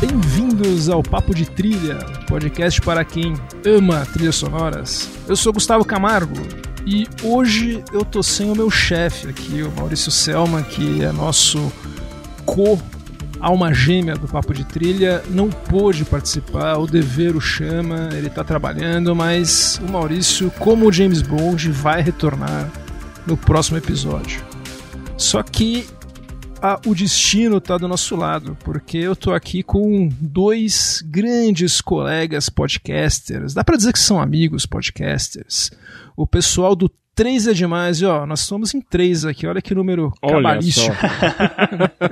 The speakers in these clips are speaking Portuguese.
Bem-vindos ao Papo de Trilha, podcast para quem ama trilhas sonoras. Eu sou Gustavo Camargo e hoje eu tô sem o meu chefe aqui, o Maurício Selman, que é nosso co alma gêmea do Papo de Trilha, não pôde participar, o dever o chama, ele tá trabalhando, mas o Maurício, como o James Bond, vai retornar no próximo episódio. Só que a, o destino tá do nosso lado, porque eu tô aqui com dois grandes colegas podcasters. Dá para dizer que são amigos podcasters. O pessoal do 3 é demais, e ó, nós estamos em 3 aqui, olha que número cabalístico.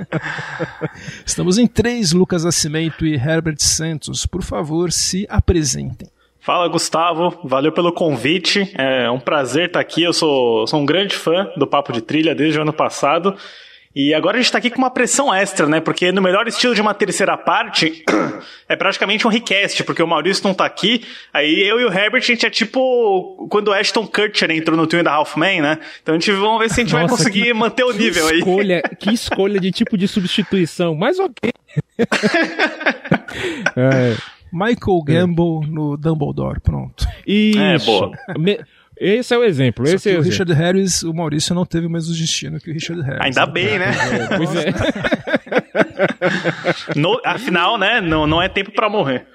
estamos em 3, Lucas Nascimento e Herbert Santos. Por favor, se apresentem. Fala Gustavo, valeu pelo convite. É um prazer estar aqui. Eu sou, sou um grande fã do Papo de Trilha desde o ano passado. E agora a gente tá aqui com uma pressão extra, né? Porque no melhor estilo de uma terceira parte, é praticamente um request, porque o Maurício não tá aqui. Aí eu e o Herbert, a gente é tipo quando o Ashton Kutcher entrou no Twin da Halfman, né? Então a gente vamos ver se a gente vai Nossa, conseguir que- manter o que nível aí. escolha, Que escolha de tipo de substituição, mas ok. é, Michael Gamble no Dumbledore, pronto. isso. É, boa. Me- esse é o exemplo. Só Esse é o o exemplo. Richard Harris, o Maurício não teve o mesmo destino que o Richard Harris. Ainda bem, né? É, pois é. No- afinal, né? Não, não é tempo pra morrer.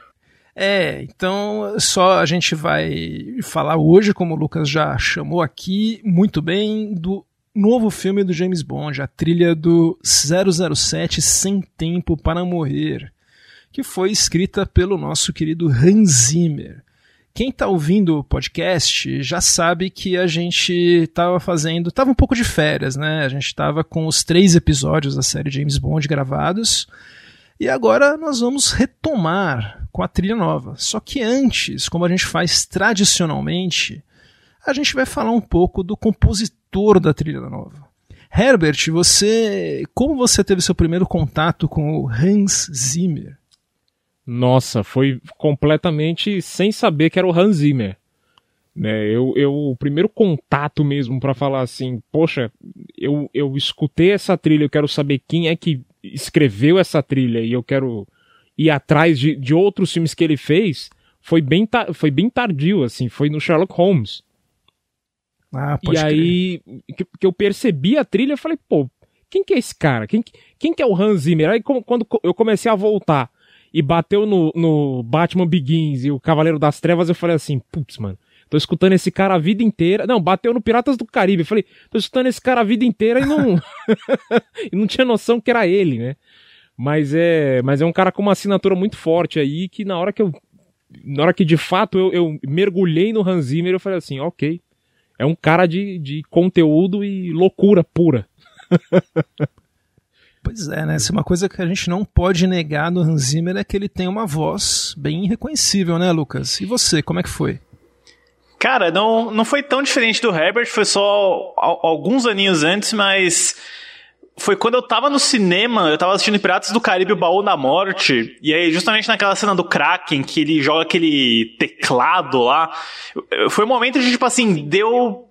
É, então só a gente vai falar hoje, como o Lucas já chamou aqui, muito bem, do novo filme do James Bond, a trilha do 007 Sem Tempo para Morrer, que foi escrita pelo nosso querido Hans Zimmer. Quem está ouvindo o podcast já sabe que a gente estava fazendo, estava um pouco de férias, né? A gente estava com os três episódios da série James Bond gravados. E agora nós vamos retomar com a trilha nova. Só que antes, como a gente faz tradicionalmente, a gente vai falar um pouco do compositor da trilha nova. Herbert, você, como você teve seu primeiro contato com o Hans Zimmer? Nossa, foi completamente sem saber que era o Hans Zimmer. Né, eu, eu, o primeiro contato mesmo pra falar assim, poxa, eu, eu escutei essa trilha, eu quero saber quem é que escreveu essa trilha e eu quero ir atrás de, de outros filmes que ele fez, foi bem, foi bem tardio, assim, foi no Sherlock Holmes. Ah, E pode crer. aí que, que eu percebi a trilha, eu falei, pô, quem que é esse cara? Quem, que- quem que é o Hans Zimmer? Aí como- quando eu comecei a voltar e bateu no, no Batman Begins e o Cavaleiro das Trevas, eu falei assim, putz, mano, tô escutando esse cara a vida inteira. Não, bateu no Piratas do Caribe. Eu falei, tô escutando esse cara a vida inteira e não, e não tinha noção que era ele, né? Mas é, mas é um cara com uma assinatura muito forte aí que na hora que eu na hora que de fato eu, eu mergulhei no Hans Zimmer, eu falei assim, ok, é um cara de, de conteúdo e loucura pura. Pois é, né? Essa é uma coisa que a gente não pode negar no Hans Zimmer é que ele tem uma voz bem reconhecível, né, Lucas? E você, como é que foi? Cara, não, não foi tão diferente do Herbert, foi só al- alguns aninhos antes, mas foi quando eu tava no cinema, eu tava assistindo Piratas do Caribe, o Baú da Morte, e aí justamente naquela cena do Kraken, que ele joga aquele teclado lá, foi um momento de, tipo assim, deu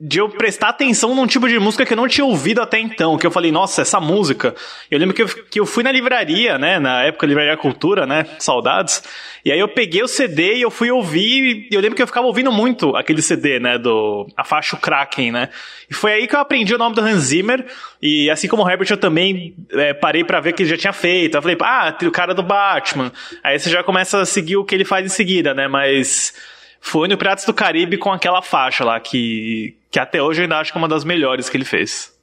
de eu prestar atenção num tipo de música que eu não tinha ouvido até então, que eu falei, nossa, essa música. Eu lembro que eu, que eu fui na livraria, né, na época Livraria Cultura, né, saudades, e aí eu peguei o CD e eu fui ouvir, e eu lembro que eu ficava ouvindo muito aquele CD, né, do, a faixa Kraken, né, e foi aí que eu aprendi o nome do Hans Zimmer, e assim como o Herbert eu também é, parei pra ver o que ele já tinha feito, eu falei, ah, o cara do Batman, aí você já começa a seguir o que ele faz em seguida, né, mas foi no Piratas do Caribe com aquela faixa lá, que, que até hoje eu ainda acho que é uma das melhores que ele fez.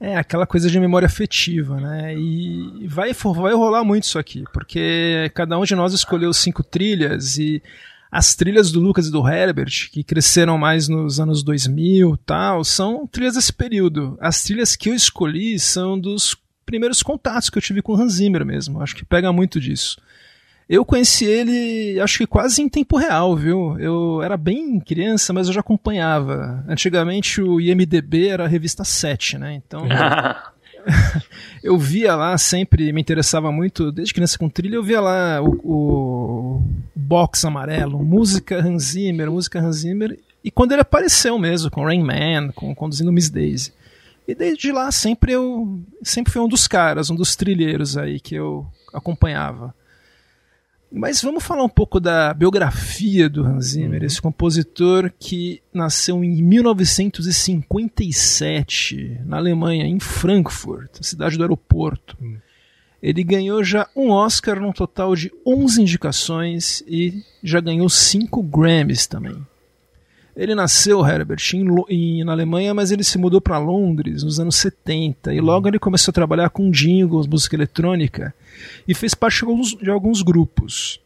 É aquela coisa de memória afetiva, né? E vai, vai rolar muito isso aqui, porque cada um de nós escolheu cinco trilhas e as trilhas do Lucas e do Herbert, que cresceram mais nos anos 2000 tal, são trilhas desse período. As trilhas que eu escolhi são dos primeiros contatos que eu tive com o Hans Zimmer mesmo. Acho que pega muito disso. Eu conheci ele, acho que quase em tempo real, viu? Eu era bem criança, mas eu já acompanhava. Antigamente o IMDB era a revista 7, né? Então eu via lá, sempre me interessava muito, desde criança com trilha, eu via lá o, o box amarelo, música Hans Zimmer, música Hans Zimmer, e quando ele apareceu mesmo, com Rain Man, com Conduzindo Miss Daisy. E desde lá sempre eu sempre fui um dos caras, um dos trilheiros aí que eu acompanhava. Mas vamos falar um pouco da biografia do Hans Zimmer, uhum. esse compositor que nasceu em 1957 na Alemanha, em Frankfurt, cidade do aeroporto. Uhum. Ele ganhou já um Oscar num total de 11 indicações e já ganhou 5 Grammys também. Ele nasceu, Herbert, em, em, na Alemanha, mas ele se mudou para Londres nos anos 70 e logo ele começou a trabalhar com jingles, música eletrônica e fez parte de alguns, de alguns grupos.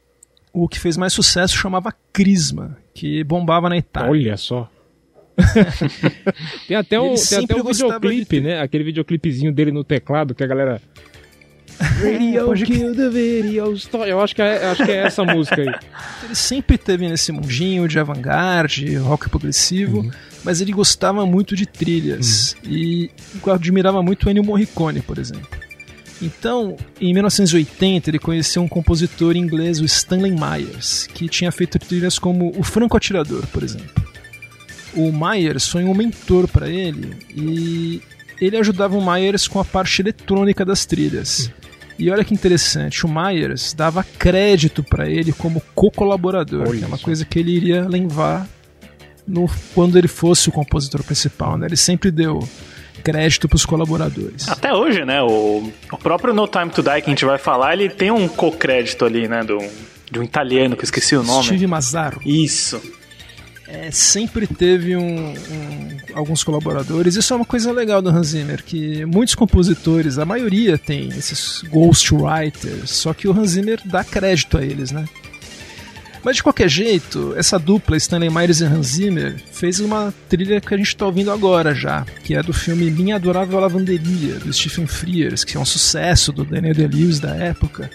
O que fez mais sucesso chamava Crisma, que bombava na Itália. Olha só. tem até um, tem até um videoclipe, de... né? Aquele videoclipezinho dele no teclado que a galera Radio Kill the Video Story. Eu acho que, é, acho que é essa música aí. Ele sempre teve nesse mundinho de avant-garde, rock progressivo, uhum. mas ele gostava muito de trilhas. Uhum. E admirava muito o Ennio Morricone, por exemplo. Então, em 1980, ele conheceu um compositor inglês, o Stanley Myers, que tinha feito trilhas como O Franco Atirador, por exemplo. O Myers foi um mentor para ele e ele ajudava o Myers com a parte eletrônica das trilhas. E olha que interessante, o Myers dava crédito para ele como co-colaborador, que é uma coisa que ele iria levar no, quando ele fosse o compositor principal, né? Ele sempre deu crédito para os colaboradores. Até hoje, né? O, o próprio No Time to Die que a gente vai falar, ele tem um co-crédito ali, né? Do, de um italiano que eu esqueci o nome. Steve Mazzaro. Isso é, sempre teve um, um, alguns colaboradores. Isso é uma coisa legal do Hans Zimmer, que muitos compositores, a maioria tem esses ghostwriters, só que o Hans Zimmer dá crédito a eles, né? Mas de qualquer jeito, essa dupla Stanley Myers e Hans Zimmer fez uma trilha que a gente está ouvindo agora já, que é do filme Minha Adorável Lavanderia, do Stephen Frears, que é um sucesso do Daniel Day-Lewis da época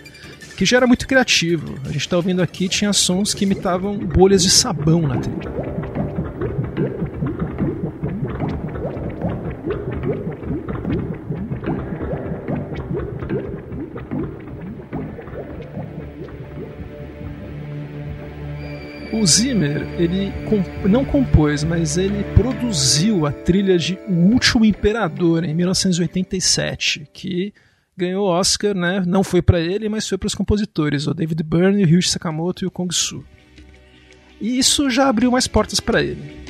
que já era muito criativo. A gente está ouvindo aqui, tinha sons que imitavam bolhas de sabão na trilha. O Zimmer, ele não compôs, mas ele produziu a trilha de O Último Imperador em 1987, que ganhou o Oscar, né? Não foi para ele, mas foi para os compositores, o David Byrne, o Ryuichi Sakamoto e o Kong Su. E isso já abriu mais portas para ele.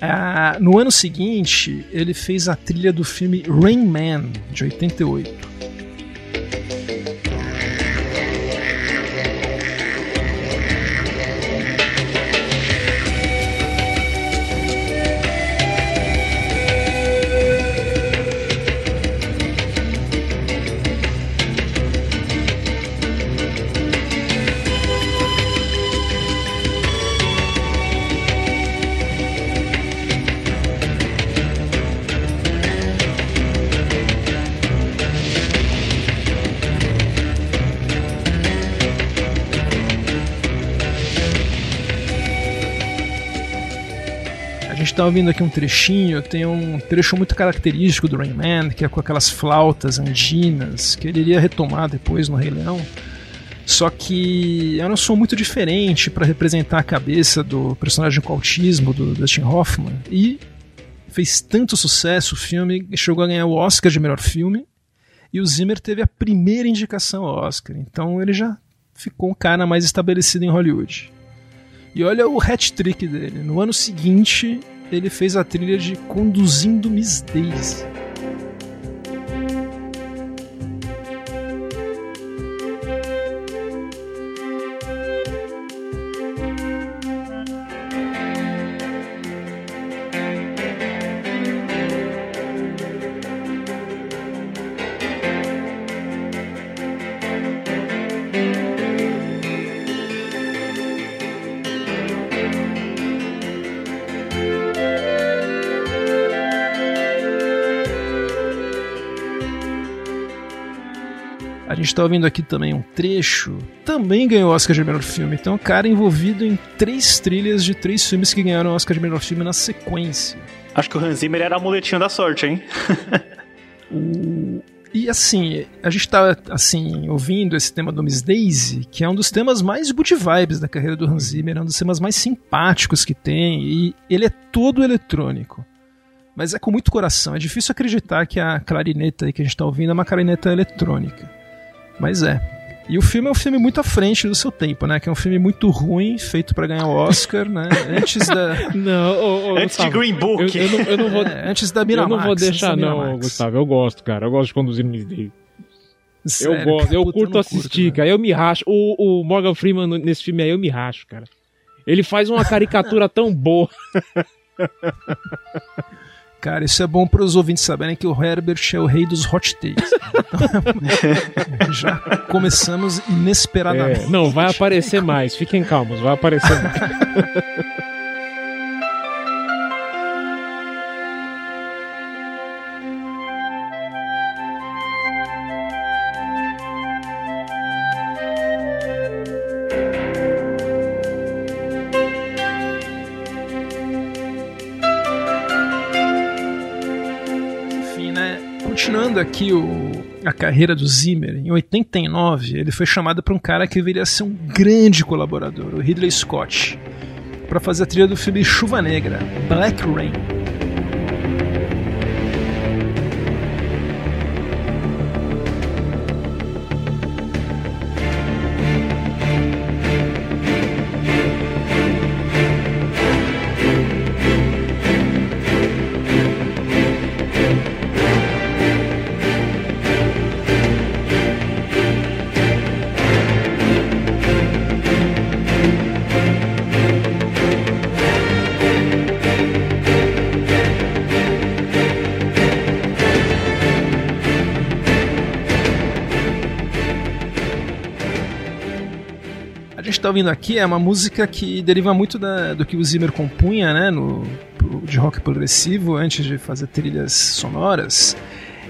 Ah, no ano seguinte, ele fez a trilha do filme Rain Man, de 88. Está ouvindo aqui um trechinho, tem um trecho muito característico do Rain Man, que é com aquelas flautas andinas, que ele iria retomar depois no Rei Leão. Só que era um som muito diferente para representar a cabeça do personagem com autismo, do Dustin Hoffman. E fez tanto sucesso o filme, chegou a ganhar o Oscar de melhor filme. E o Zimmer teve a primeira indicação ao Oscar. Então ele já ficou um cara mais estabelecido em Hollywood. E olha o hat-trick dele. No ano seguinte, ele fez a trilha de Conduzindo Miss Daisy. Está ouvindo aqui também um trecho, também ganhou o Oscar de melhor filme. Então, o cara envolvido em três trilhas de três filmes que ganharam o Oscar de melhor filme na sequência. Acho que o Hans Zimmer era a muletinha da sorte, hein? o E assim, a gente tá assim, ouvindo esse tema do Miss Daisy, que é um dos temas mais good vibes da carreira do Hans Zimmer, é um dos temas mais simpáticos que tem, e ele é todo eletrônico. Mas é com muito coração, é difícil acreditar que a clarineta que a gente tá ouvindo é uma clarineta eletrônica. Mas é. E o filme é um filme muito à frente do seu tempo, né? Que é um filme muito ruim, feito para ganhar o Oscar, né? Antes da. Não, ô, ô, Antes Gustavo, de Green Book. Eu, eu não, eu não vou. É, antes da Miramax. eu não vou deixar, não. Gustavo. Eu gosto, cara. Eu gosto de conduzir no Miss Daisy. Eu Sério, gosto, eu curto assistir, né? cara. Eu me racho. O, o Morgan Freeman nesse filme aí, eu me racho, cara. Ele faz uma caricatura tão boa. Cara, isso é bom para os ouvintes saberem que o Herbert é o rei dos hot takes. Então, já começamos inesperadamente. É, não, vai aparecer mais. Fiquem calmos, vai aparecer mais. Continuando aqui o, a carreira do Zimmer, em 89 ele foi chamado para um cara que viria a ser um grande colaborador, o Ridley Scott, para fazer a trilha do filme Chuva Negra, Black Rain. Ouvindo aqui é uma música que deriva muito da- do que o Zimmer compunha, né, no, de rock progressivo antes de fazer trilhas sonoras.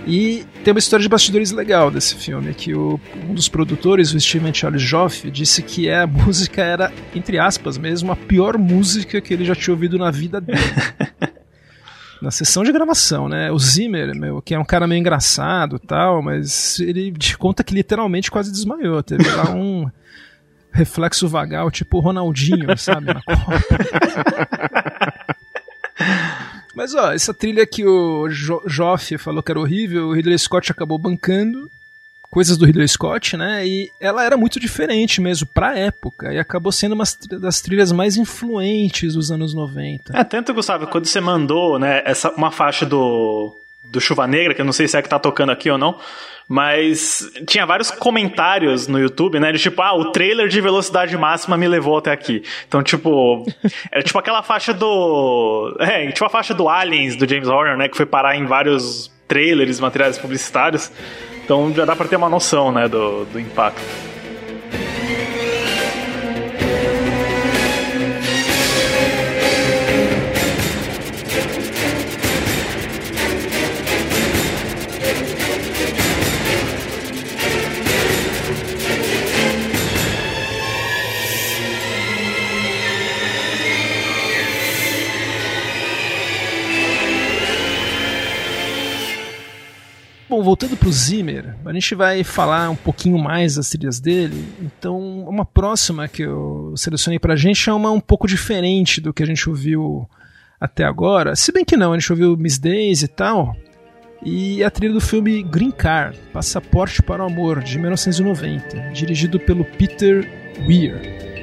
E tem uma história de bastidores legal desse filme, que o, um dos produtores, o Steven Charles Joff, disse que a música era, entre aspas mesmo, a pior música que ele já tinha ouvido na vida dele. na sessão de gravação, né? O Zimmer, meu, que é um cara meio engraçado tal, mas ele te conta que literalmente quase desmaiou. Teve lá um reflexo vagal, tipo o Ronaldinho, sabe? Na Copa. Mas ó, essa trilha que o jo Joff falou que era horrível, o Ridley Scott acabou bancando. Coisas do Ridley Scott, né? E ela era muito diferente mesmo pra época. E acabou sendo uma das trilhas mais influentes dos anos 90. É, tanto, Gustavo, quando você mandou, né, essa, uma faixa do, do Chuva Negra, que eu não sei se é que tá tocando aqui ou não, mas tinha vários comentários no YouTube, né, de tipo, ah, o trailer de velocidade máxima me levou até aqui. Então, tipo, era tipo aquela faixa do... É, tipo a faixa do Aliens, do James Horner, né, que foi parar em vários trailers, materiais publicitários. Então já dá pra ter uma noção, né, do, do impacto. Bom, voltando pro Zimmer, a gente vai falar um pouquinho mais das trilhas dele. Então, uma próxima que eu selecionei pra gente é uma um pouco diferente do que a gente ouviu até agora. Se bem que não, a gente ouviu Miss Daisy e tal. E a trilha do filme Green Card, Passaporte para o Amor, de 1990, dirigido pelo Peter Weir.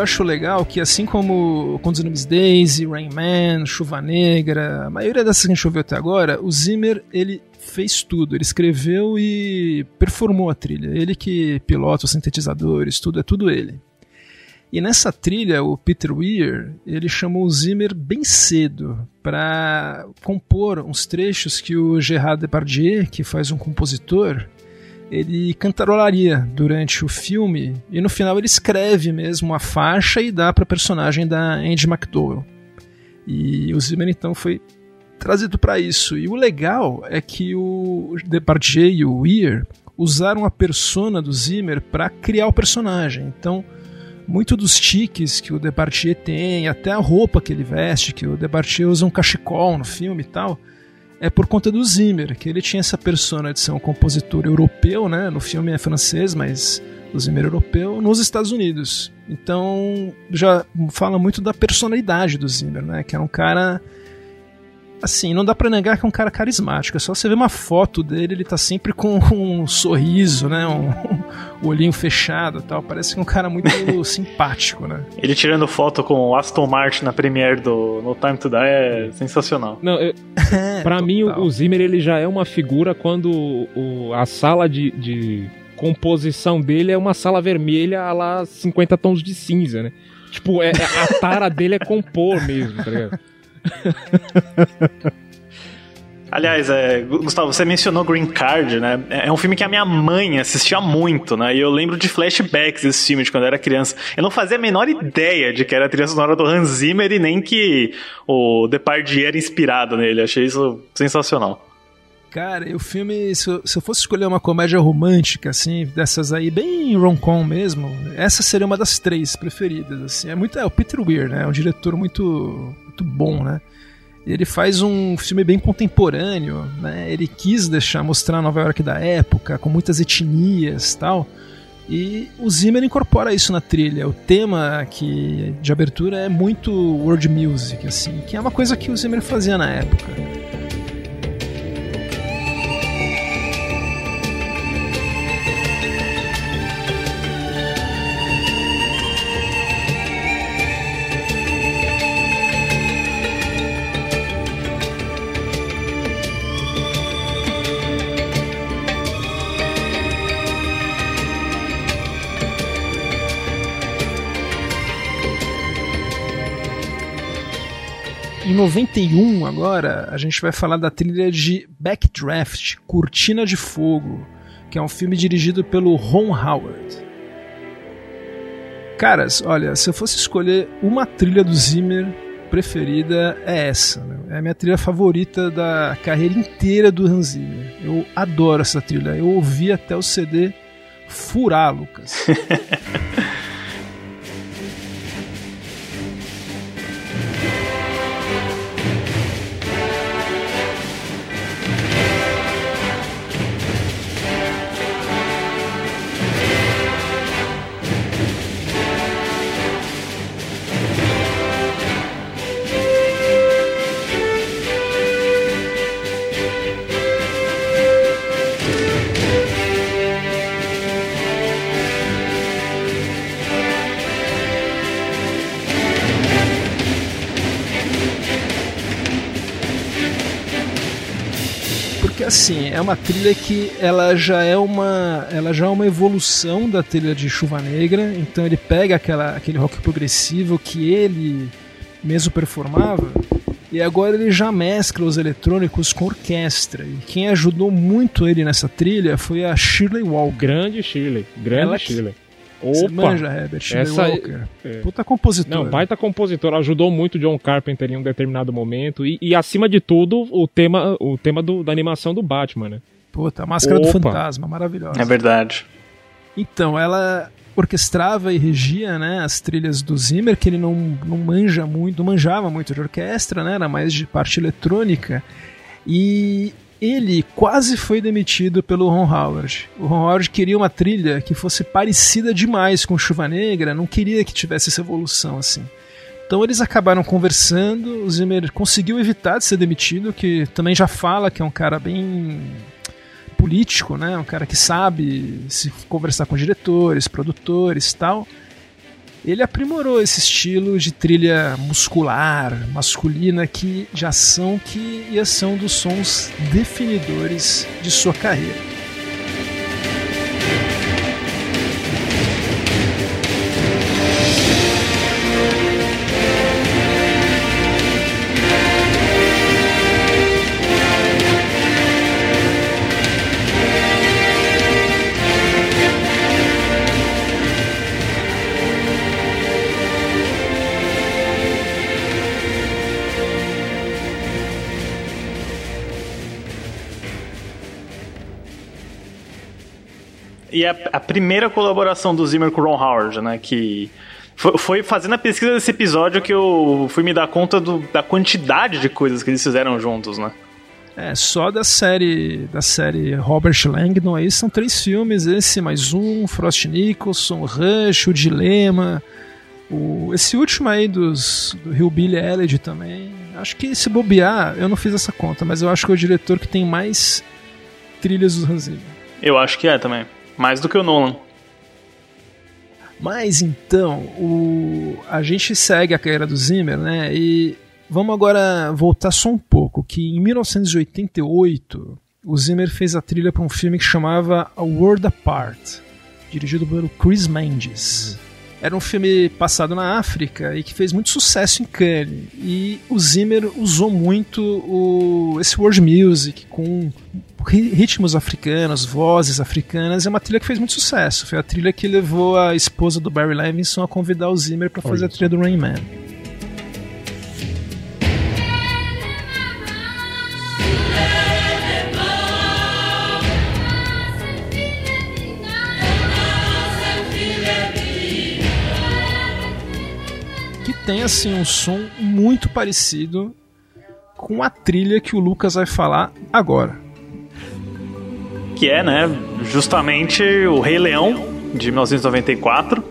Eu acho legal que, assim como Contos Nomes Daisy, Rain Man, Chuva Negra, a maioria dessas que a gente ouviu até agora, o Zimmer ele fez tudo. Ele escreveu e performou a trilha. Ele que pilota os sintetizadores, tudo, é tudo ele. E nessa trilha, o Peter Weir, ele chamou o Zimmer bem cedo para compor uns trechos que o Gerard Depardieu, que faz um compositor, ele cantarolaria durante o filme e no final ele escreve mesmo a faixa e dá para a personagem da Andy McDowell. E o Zimmer então foi trazido para isso. E o legal é que o Depardieu e o Weir usaram a persona do Zimmer para criar o personagem. Então, muito dos tiques que o Depardieu tem, até a roupa que ele veste, que o Depardieu usa um cachecol no filme e tal, é por conta do Zimmer, que ele tinha essa persona de ser um compositor europeu, né? No filme é francês, mas o Zimmer é europeu, nos Estados Unidos. Então, já fala muito da personalidade do Zimmer, né? Que era um cara assim, não dá para negar que é um cara carismático. É só você ver uma foto dele, ele tá sempre com um sorriso, né? Um, um olhinho fechado tal. Parece que é um cara muito simpático, né? Ele tirando foto com o Aston Martin na premiere do No Time to Die é sensacional. Não, eu, é, pra mim o, Zimmer ele já é uma figura quando o, a sala de, de composição dele é uma sala vermelha a lá 50 tons de cinza, né? Tipo, é a tara dele é compor mesmo, tá ligado? Aliás, é, Gustavo, você mencionou Green Card, né? É, é um filme que a minha mãe assistia muito, né? E eu lembro de flashbacks desse filme de quando eu era criança. Eu não fazia a menor ideia de que era a trilha sonora do Hans Zimmer e nem que o Depardieu era inspirado nele. Achei isso sensacional. Cara, o filme, se eu, se eu, fosse escolher uma comédia romântica, assim, dessas aí, bem rom-com mesmo, essa seria uma das três preferidas, assim. É muito, é o Peter Weir, né? É um diretor muito, muito bom, né? Ele faz um filme bem contemporâneo, né? Ele quis deixar mostrar Nova York da época, com muitas etnias, tal. E o Zimmer incorpora isso na trilha. O tema que de abertura é muito world music, assim, que é uma coisa que o Zimmer fazia na época. Em 91, agora, a gente vai falar da trilha de Backdraft, Cortina de Fogo, que é um filme dirigido pelo Ron Howard. Caras, olha, se eu fosse escolher uma trilha do Zimmer preferida, é essa. Né? É a minha trilha favorita da carreira inteira do Hans Zimmer. Eu adoro essa trilha. Eu ouvi até o CD furar, Lucas. assim, é uma trilha que ela já é uma, ela já é uma evolução da trilha de Chuva Negra. Então ele pega aquela, aquele rock progressivo que ele mesmo performava e agora ele já mescla os eletrônicos com orquestra. E quem ajudou muito ele nessa trilha foi a Shirley Walker. Grande Shirley, grande ela Shirley. Opa! Você manja, Herbert, essa Walker. É. Puta compositor. Não, baita compositor. Ajudou muito John Carpenter em um determinado momento. E, e acima de tudo, o tema, o tema do, da animação do Batman, né? Puta, a Máscara Opa. do Fantasma, maravilhosa. É verdade. Então, ela orquestrava e regia né, as trilhas do Zimmer, que ele não, não manja muito, não manjava muito de orquestra, né? Era mais de parte eletrônica. E ele quase foi demitido pelo Ron Howard. O Ron Howard queria uma trilha que fosse parecida demais com Chuva Negra, não queria que tivesse essa evolução assim. Então eles acabaram conversando, o Zimmer conseguiu evitar de ser demitido, que também já fala que é um cara bem político, né? Um cara que sabe se conversar com diretores, produtores, tal ele aprimorou esse estilo de trilha muscular, masculina, que, de ação que ia ser um dos sons definidores de sua carreira. E a, a primeira colaboração do Zimmer com o Ron Howard, né? Que foi, fazendo a pesquisa desse episódio que eu fui me dar conta do, da quantidade de coisas que eles fizeram juntos, né? É, só da série da série Robert Langdon aí são três filmes, esse mais um, Frost Nicholson, Rush, O Dilema, o, esse último aí dos, do Hillbilly Elegy também. Acho que se bobear, eu não fiz essa conta, mas eu acho que é o diretor que tem mais trilhas do Hans Zimmer. Eu acho que é também. Mais do que o Nolan. Mas então, o, a gente segue a carreira do Zimmer, né? E vamos agora voltar só um pouco, que em 1988 o Zimmer fez a trilha para um filme que chamava A World Apart, dirigido pelo Chris Mendes. Era um filme passado na África e que fez muito sucesso em Cannes. E o Zimmer usou muito o, esse world music com ritmos africanos, vozes africanas. É uma trilha que fez muito sucesso. Foi a trilha que levou a esposa do Barry Levinson a convidar o Zimmer para fazer a trilha do Rain Man. tem assim um som muito parecido com a trilha que o Lucas vai falar agora. Que é, né, justamente o Rei Leão de 1994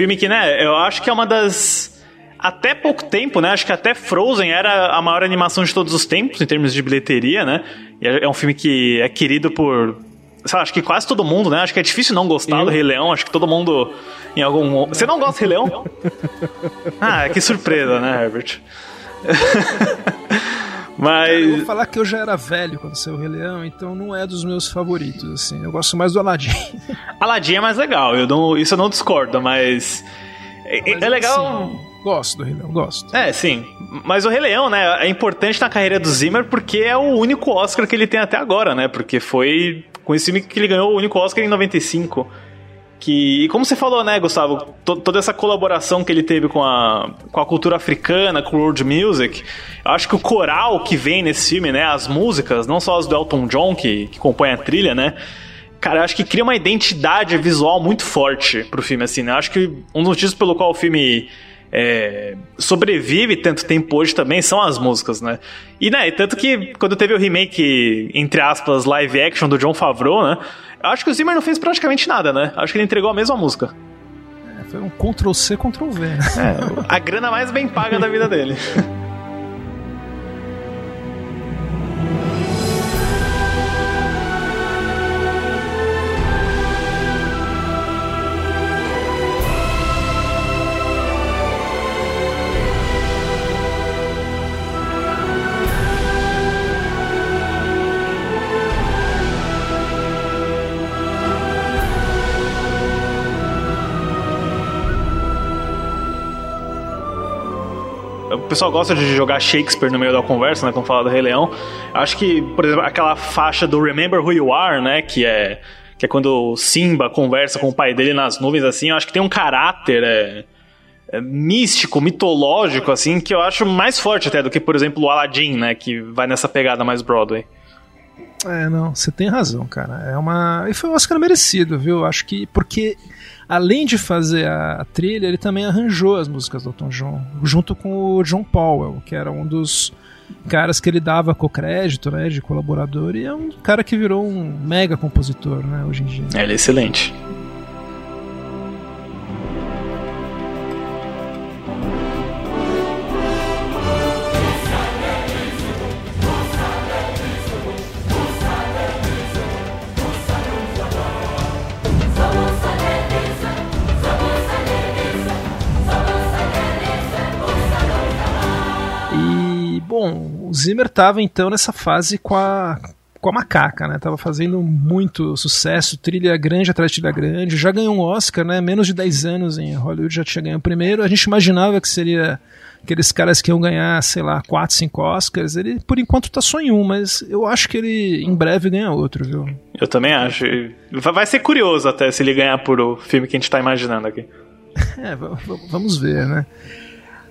filme que, né, eu acho que é uma das. Até pouco tempo, né? Acho que até Frozen era a maior animação de todos os tempos, em termos de bilheteria, né? E é, é um filme que é querido por. Sabe, acho que quase todo mundo, né? Acho que é difícil não gostar eu? do Rei Leão. Acho que todo mundo, em algum. Você não gosta do Rei Leão? ah, que surpresa, né, Herbert? Mas. Cara, eu vou falar que eu já era velho quando saiu o Rei Leão, então não é dos meus favoritos, assim. Eu gosto mais do Aladdin. Aladdin é mais legal, eu não, isso eu não discordo, mas. É, mas é legal. Assim, gosto do Rei Leão, gosto. É, sim. Mas o Rei Leão, né, é importante na carreira do Zimmer porque é o único Oscar que ele tem até agora, né? Porque foi com esse filme que ele ganhou o único Oscar em 95 que, como você falou, né, Gustavo, to, toda essa colaboração que ele teve com a, com a cultura africana, com o world music, eu acho que o coral que vem nesse filme, né, as músicas, não só as do Elton John, que, que compõem a trilha, né, cara, acho que cria uma identidade visual muito forte pro filme, assim, né, acho que um dos motivos pelo qual o filme é, sobrevive tanto tempo hoje também são as músicas, né? E, né, tanto que quando teve o remake, entre aspas, live action do John Favreau, né? Acho que o Zimmer não fez praticamente nada, né? Acho que ele entregou a mesma música. É, foi um Ctrl-C, Ctrl-V. Né? É, a grana mais bem paga da vida dele. pessoal gosta de jogar Shakespeare no meio da conversa, né? Quando fala do Rei Leão. Acho que, por exemplo, aquela faixa do Remember Who You Are, né? Que é, que é quando Simba conversa com o pai dele nas nuvens, assim. Eu acho que tem um caráter. É, é, místico, mitológico, assim, que eu acho mais forte até do que, por exemplo, o Aladdin, né? Que vai nessa pegada mais Broadway. É, não, você tem razão, cara. É uma. E foi um Oscar merecido, viu? Acho que. Porque além de fazer a, trilha, ele também arranjou as músicas do Elton John, junto com o John Powell, que era um dos caras que ele dava co-crédito, né, de colaborador, e é um cara que virou um mega compositor, né, hoje em dia. Ele é excelente. Bom, o Zimmer estava então nessa fase com a com a macaca, né? Tava fazendo muito sucesso, trilha grande atrás de trilha grande, já ganhou um Oscar, né? Menos de 10 anos em Hollywood já tinha ganho o primeiro. A gente imaginava que seria aqueles caras que iam ganhar, sei lá, 4, 5 Oscars. Ele, por enquanto, tá só em um, mas eu acho que ele em breve ganha outro, viu? Eu também acho. Vai ser curioso até se ele ganhar por o filme que a gente tá imaginando aqui. é, vamos ver, né?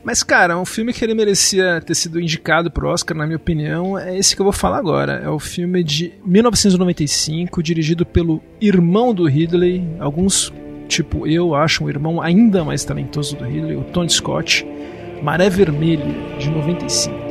Mas, cara, um filme que ele merecia ter sido indicado pro Oscar, na minha opinião, é esse que eu vou falar agora. É o filme de 1995, dirigido pelo irmão do Ridley. Alguns, tipo eu, acham o irmão ainda mais talentoso do Ridley, o Tony Scott. Maré Vermelha, de 95.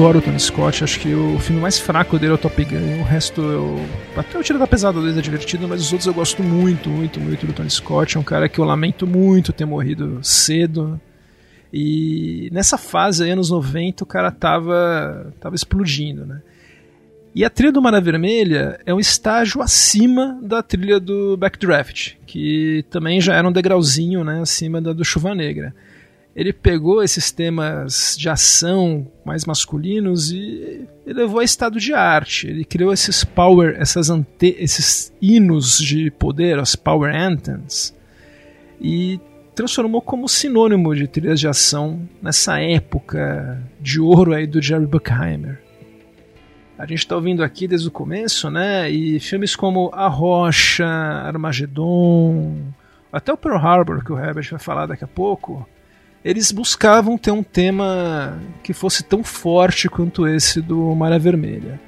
Adoro o Tony Scott. Acho que o filme mais fraco dele é o Top Gun. O resto eu. Até o Tiro da Pesada dele é divertido, mas os outros eu gosto muito, muito, muito do Tony Scott. É um cara que eu lamento muito ter morrido cedo. E nessa fase aí, anos 90, o cara tava, tava explodindo, né? E a trilha do Mara Vermelha é um estágio acima da trilha do Backdraft, que também já era um degrauzinho né, acima da do Chuva Negra ele pegou esses temas de ação mais masculinos e, levou a estado de arte. Ele criou esses power, essas ante, esses hinos de poder, as power anthems, e transformou como sinônimo de trilhas de ação nessa época de ouro aí do Jerry Bruckheimer. A gente está ouvindo aqui desde o começo, né? E filmes como A Rocha, Armagedon, até o Pearl Harbor, que o Herbert vai falar daqui a pouco, eles buscavam ter um tema que fosse tão forte quanto esse do Maré Vermelha.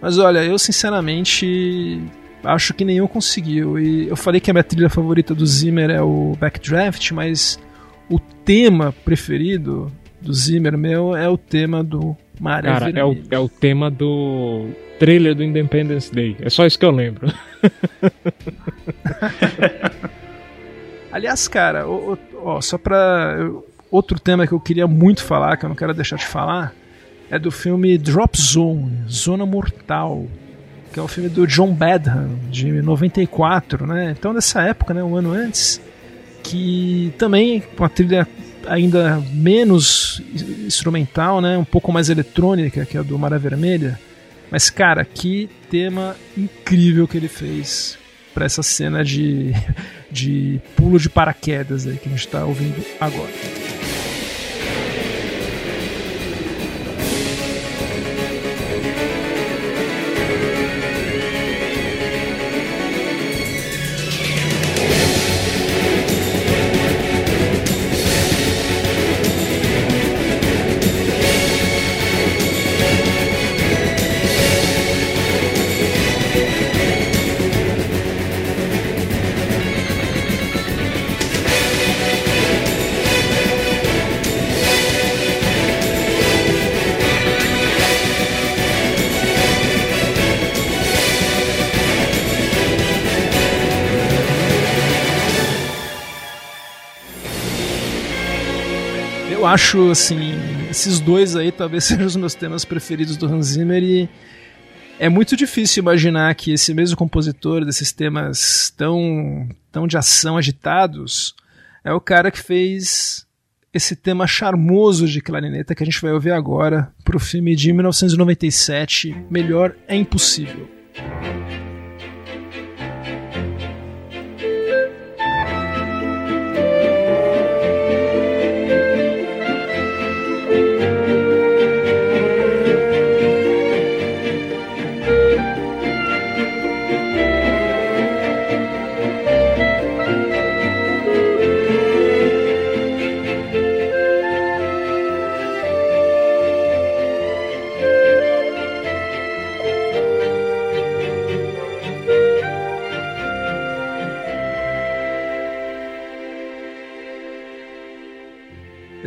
Mas olha, eu sinceramente acho que nenhum conseguiu. E eu falei que a minha trilha favorita do Zimmer é o Backdraft, mas o tema preferido do Zimmer meu é o tema do Maré Cara, Vermelha. É o, é o tema do trailer do Independence Day. É só isso que eu lembro. Aliás, cara, ó, ó, só pra. Outro tema que eu queria muito falar, que eu não quero deixar de falar, é do filme Drop Zone, Zona Mortal, que é o filme do John Badham, de 94, né? Então, dessa época, né, um ano antes, que também com a trilha ainda menos instrumental, né, um pouco mais eletrônica que a do Mara Vermelha. Mas, cara, que tema incrível que ele fez para essa cena de, de pulo de paraquedas aí que a gente está ouvindo agora. Acho, assim, esses dois aí talvez sejam os meus temas preferidos do Hans Zimmer e é muito difícil imaginar que esse mesmo compositor desses temas tão, tão de ação agitados é o cara que fez esse tema charmoso de clarineta que a gente vai ouvir agora para o filme de 1997, Melhor é Impossível.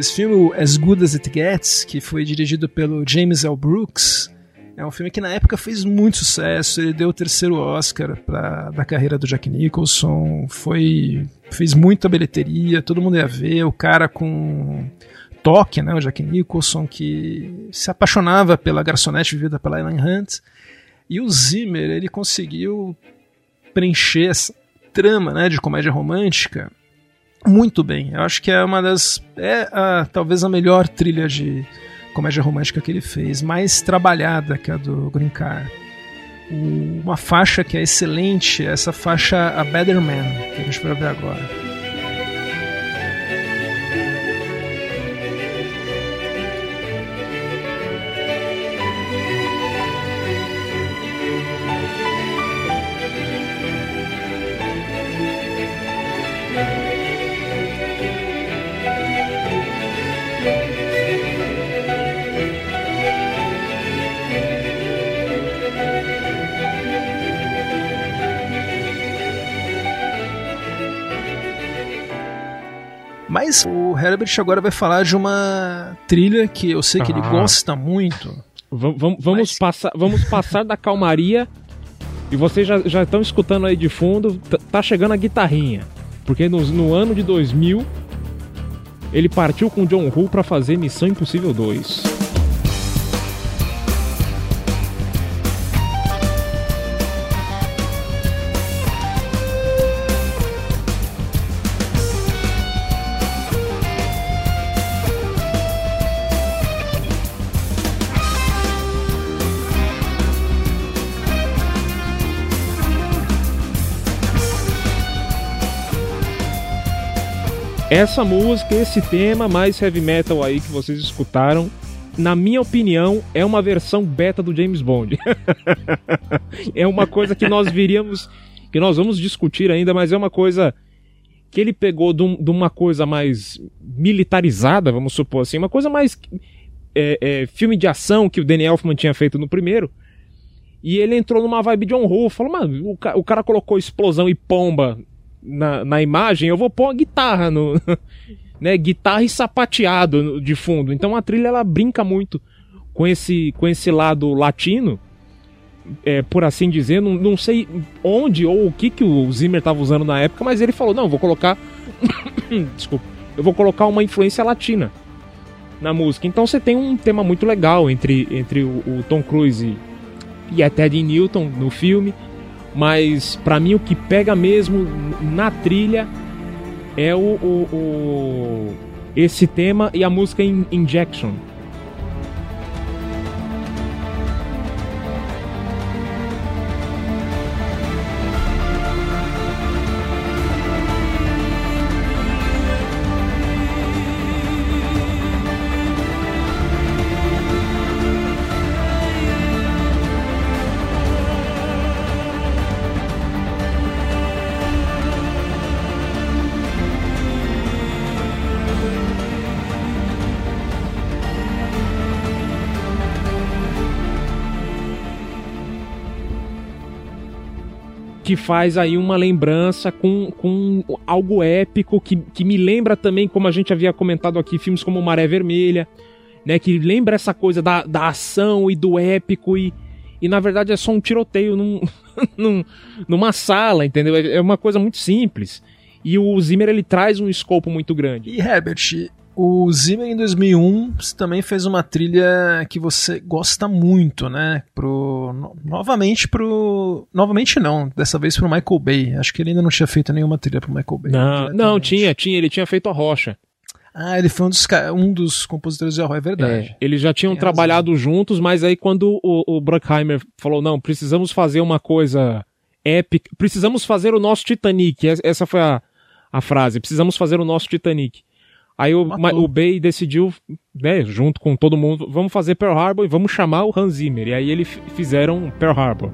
Esse filme, As Good As It Gets, que foi dirigido pelo James L. Brooks, é um filme que na época fez muito sucesso. Ele deu o terceiro Oscar pra, da carreira do Jack Nicholson. Foi fez muita bilheteria, todo mundo ia ver. O cara com toque, né, o Jack Nicholson, que se apaixonava pela garçonete vivida pela Ellen Hunt. E o Zimmer, ele conseguiu preencher essa trama né, de comédia romântica muito bem. Eu acho que é uma das. É a, talvez a melhor trilha de comédia romântica que ele fez, mais trabalhada que a do Green Car. Uma faixa que é excelente, essa faixa A Better Man, que a gente vai ver agora. Herbert agora vai falar de uma trilha que eu sei que ah. ele gosta muito. V vamos, mas... passar, vamos passar da calmaria e vocês já, já estão escutando aí de fundo, tá chegando a guitarrinha. Porque no, no ano de 2000 ele partiu com John Woo para fazer Missão Impossível 2. Essa música, esse tema mais heavy metal aí que vocês escutaram, na minha opinião, é uma versão beta do James Bond. é uma coisa que nós viríamos, que nós vamos discutir ainda, mas é uma coisa que ele pegou de, um, de uma coisa mais militarizada, vamos supor assim, uma coisa mais é, é, filme de ação que o Danny Elfman tinha feito no primeiro. E ele entrou numa vibe John Woo, falou, mano, o, o cara colocou explosão e pomba na, na imagem, eu vou pôr uma guitarra no. né, guitarra e sapateado de fundo. Então a trilha ela brinca muito com esse, com esse lado latino, é, por assim dizer. Não, não sei onde ou o que, que o Zimmer estava usando na época, mas ele falou: não, vou colocar. Desculpa. Eu vou colocar uma influência latina na música. Então você tem um tema muito legal entre, entre o, o Tom Cruise e a Ted Newton no filme mas para mim o que pega mesmo na trilha é o, o, o esse tema e a música Injection. Que faz aí uma lembrança com, com algo épico que, que me lembra também, como a gente havia comentado aqui, filmes como Maré Vermelha, né? Que lembra essa coisa da, da ação e do épico e, e na verdade é só um tiroteio num, num, numa sala, entendeu? É uma coisa muito simples. E o Zimmer ele traz um escopo muito grande. E Herbert, o Zimmer em 2001 também fez uma trilha que você gosta muito, né? Pro, no, novamente pro. Novamente não, dessa vez pro Michael Bay. Acho que ele ainda não tinha feito nenhuma trilha pro Michael Bay. Não, não tinha, tinha. Ele tinha feito a Rocha. Ah, ele foi um dos, um dos compositores de horror, é verdade. É, eles já tinham Tem trabalhado razão. juntos, mas aí quando o, o Bruckheimer falou, não, precisamos fazer uma coisa épica, precisamos fazer o nosso Titanic, essa foi a, a frase, precisamos fazer o nosso Titanic. Aí o, o Bay decidiu, né, junto com todo mundo, vamos fazer Pearl Harbor e vamos chamar o Hans Zimmer. E aí eles fizeram Pearl Harbor.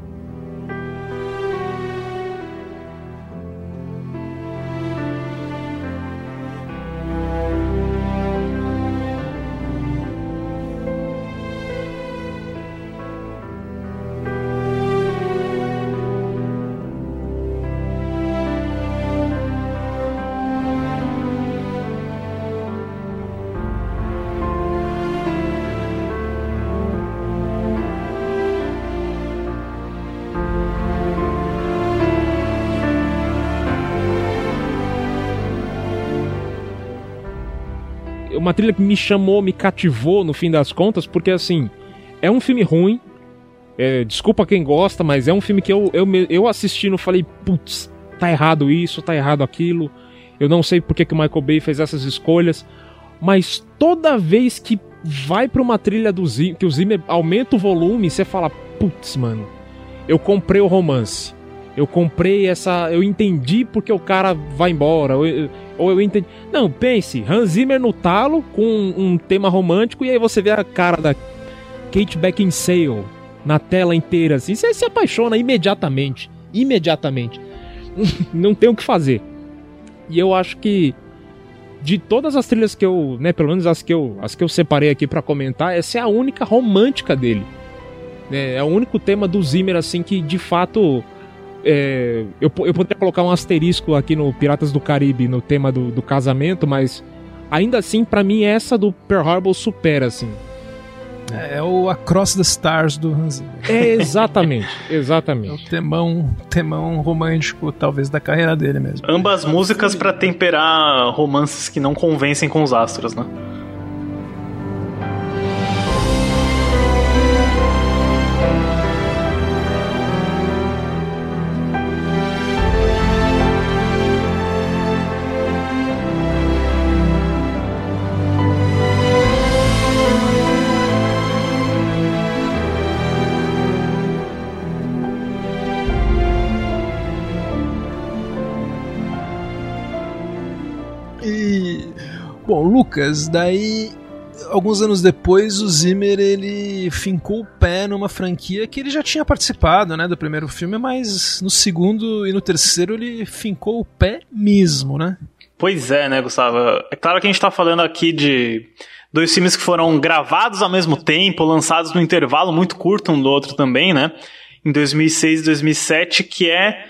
Uma trilha que me chamou, me cativou no fim das contas, porque assim, é um filme ruim. É, desculpa quem gosta, mas é um filme que eu, eu, eu assistindo falei, putz, tá errado isso, tá errado aquilo. Eu não sei porque que o Michael Bay fez essas escolhas. Mas toda vez que vai pra uma trilha do que o Zimmer aumenta o volume, você fala, putz, mano, eu comprei o romance. Eu comprei essa. Eu entendi porque o cara vai embora. Ou eu, ou eu entendi. Não, pense, Hans Zimmer no talo com um, tema romântico e aí você vê a cara da Kate Beckinsale na tela inteira assim. Você se apaixona imediatamente. Imediatamente. Não tem o que fazer. E eu acho que de todas as trilhas que eu, né, pelo menos as que eu, as que eu separei aqui para comentar, essa é a única romântica dele. É, é o único tema do Zimmer assim que de fato é, eu, eu poderia colocar um asterisco aqui no Piratas do Caribe, no tema do, do casamento, mas ainda assim, para mim, essa do Pearl Harbor supera, assim. É, é o Across the Stars do Hans Zimmer. É, exatamente, exatamente. É o temão, temão romântico, talvez, da carreira dele mesmo. Ambas músicas para temperar romances que não convencem com os astros, né? Lucas, daí alguns anos depois o Zimmer ele fincou o pé numa franquia que ele já tinha participado, né, do primeiro filme, mas no segundo e no terceiro ele fincou o pé mesmo, né? Pois é, né, Gustavo? É claro que a gente tá falando aqui de dois filmes que foram gravados ao mesmo tempo, lançados num intervalo muito curto um do outro também, né? Em 2006 e 2007, que é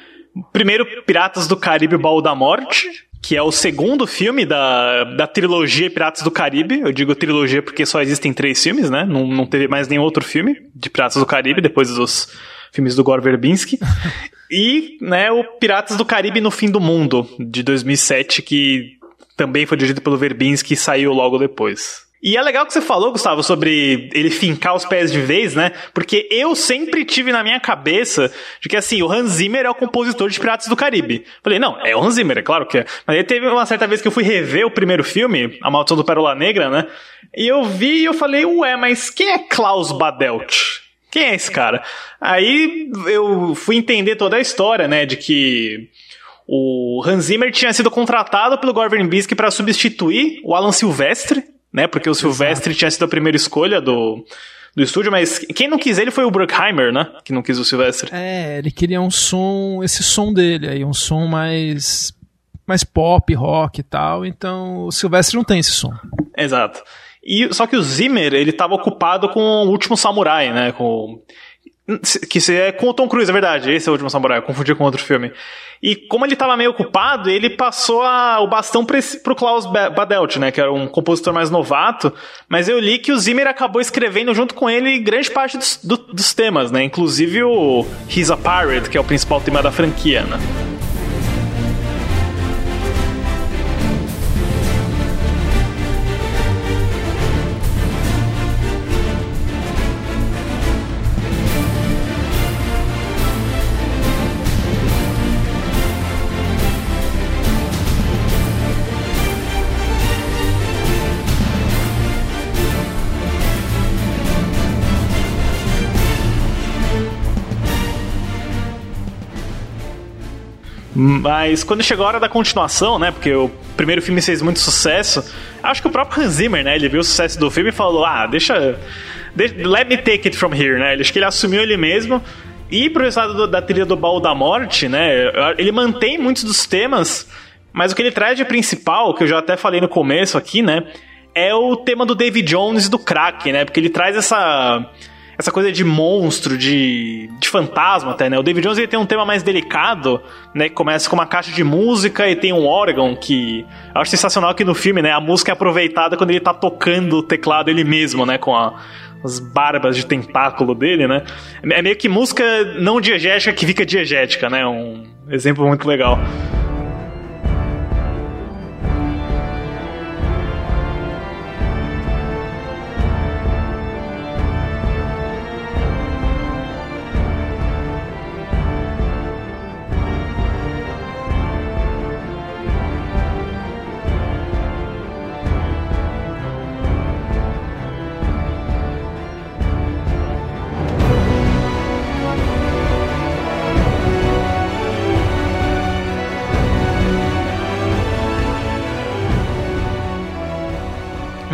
primeiro Piratas do Caribe, Baú da Morte, que é o segundo filme da, da trilogia Piratas do Caribe. Eu digo trilogia porque só existem três filmes, né? Não, não teve mais nenhum outro filme de Piratas do Caribe depois dos filmes do Gore Verbinski. e, né, o Piratas do Caribe no Fim do Mundo, de 2007, que também foi dirigido pelo Verbinski e saiu logo depois. E é legal que você falou, Gustavo, sobre ele fincar os pés de vez, né? Porque eu sempre tive na minha cabeça de que, assim, o Hans Zimmer é o compositor de Piratas do Caribe. Falei, não, é o Hans Zimmer, é claro que é. Mas aí teve uma certa vez que eu fui rever o primeiro filme, A Maldição do Pérola Negra, né? E eu vi e eu falei, ué, mas quem é Klaus Badelt? Quem é esse cara? Aí eu fui entender toda a história, né? De que o Hans Zimmer tinha sido contratado pelo Gore Verbinski para substituir o Alan Silvestre, né? Porque o Silvestre Exato. tinha sido a primeira escolha do, do estúdio, mas quem não quis ele foi o Bruckheimer, né? Que não quis o Silvestre. É, ele queria um som, esse som dele aí, um som mais mais pop, rock e tal, então o Silvestre não tem esse som. Exato. E só que o Zimmer, ele estava ocupado com o Último Samurai, né? Com que é com o Tom Cruise, é verdade. Esse é o último samurai, eu confundi com outro filme. E como ele estava meio ocupado, ele passou a, o bastão para pro Klaus Badelt, né? Que era um compositor mais novato. Mas eu li que o Zimmer acabou escrevendo junto com ele grande parte dos, do, dos temas, né? Inclusive o He's a Pirate, que é o principal tema da franquia, né? Mas quando chegou a hora da continuação, né? Porque o primeiro filme fez muito sucesso, acho que o próprio Hans Zimmer, né? Ele viu o sucesso do filme e falou: ah, deixa. let me take it from here, né? Acho que ele assumiu ele mesmo. E pro resultado da trilha do Baú da Morte, né? Ele mantém muitos dos temas, mas o que ele traz de principal, que eu já até falei no começo aqui, né? É o tema do David Jones e do crack, né? Porque ele traz essa essa coisa de monstro, de, de fantasma até, né? O David Jones ele tem um tema mais delicado, né? Que começa com uma caixa de música e tem um órgão que eu acho sensacional que no filme, né? A música é aproveitada quando ele tá tocando o teclado ele mesmo, né? Com a, as barbas de tentáculo dele, né? É meio que música não diegética que fica diegética, né? Um exemplo muito legal.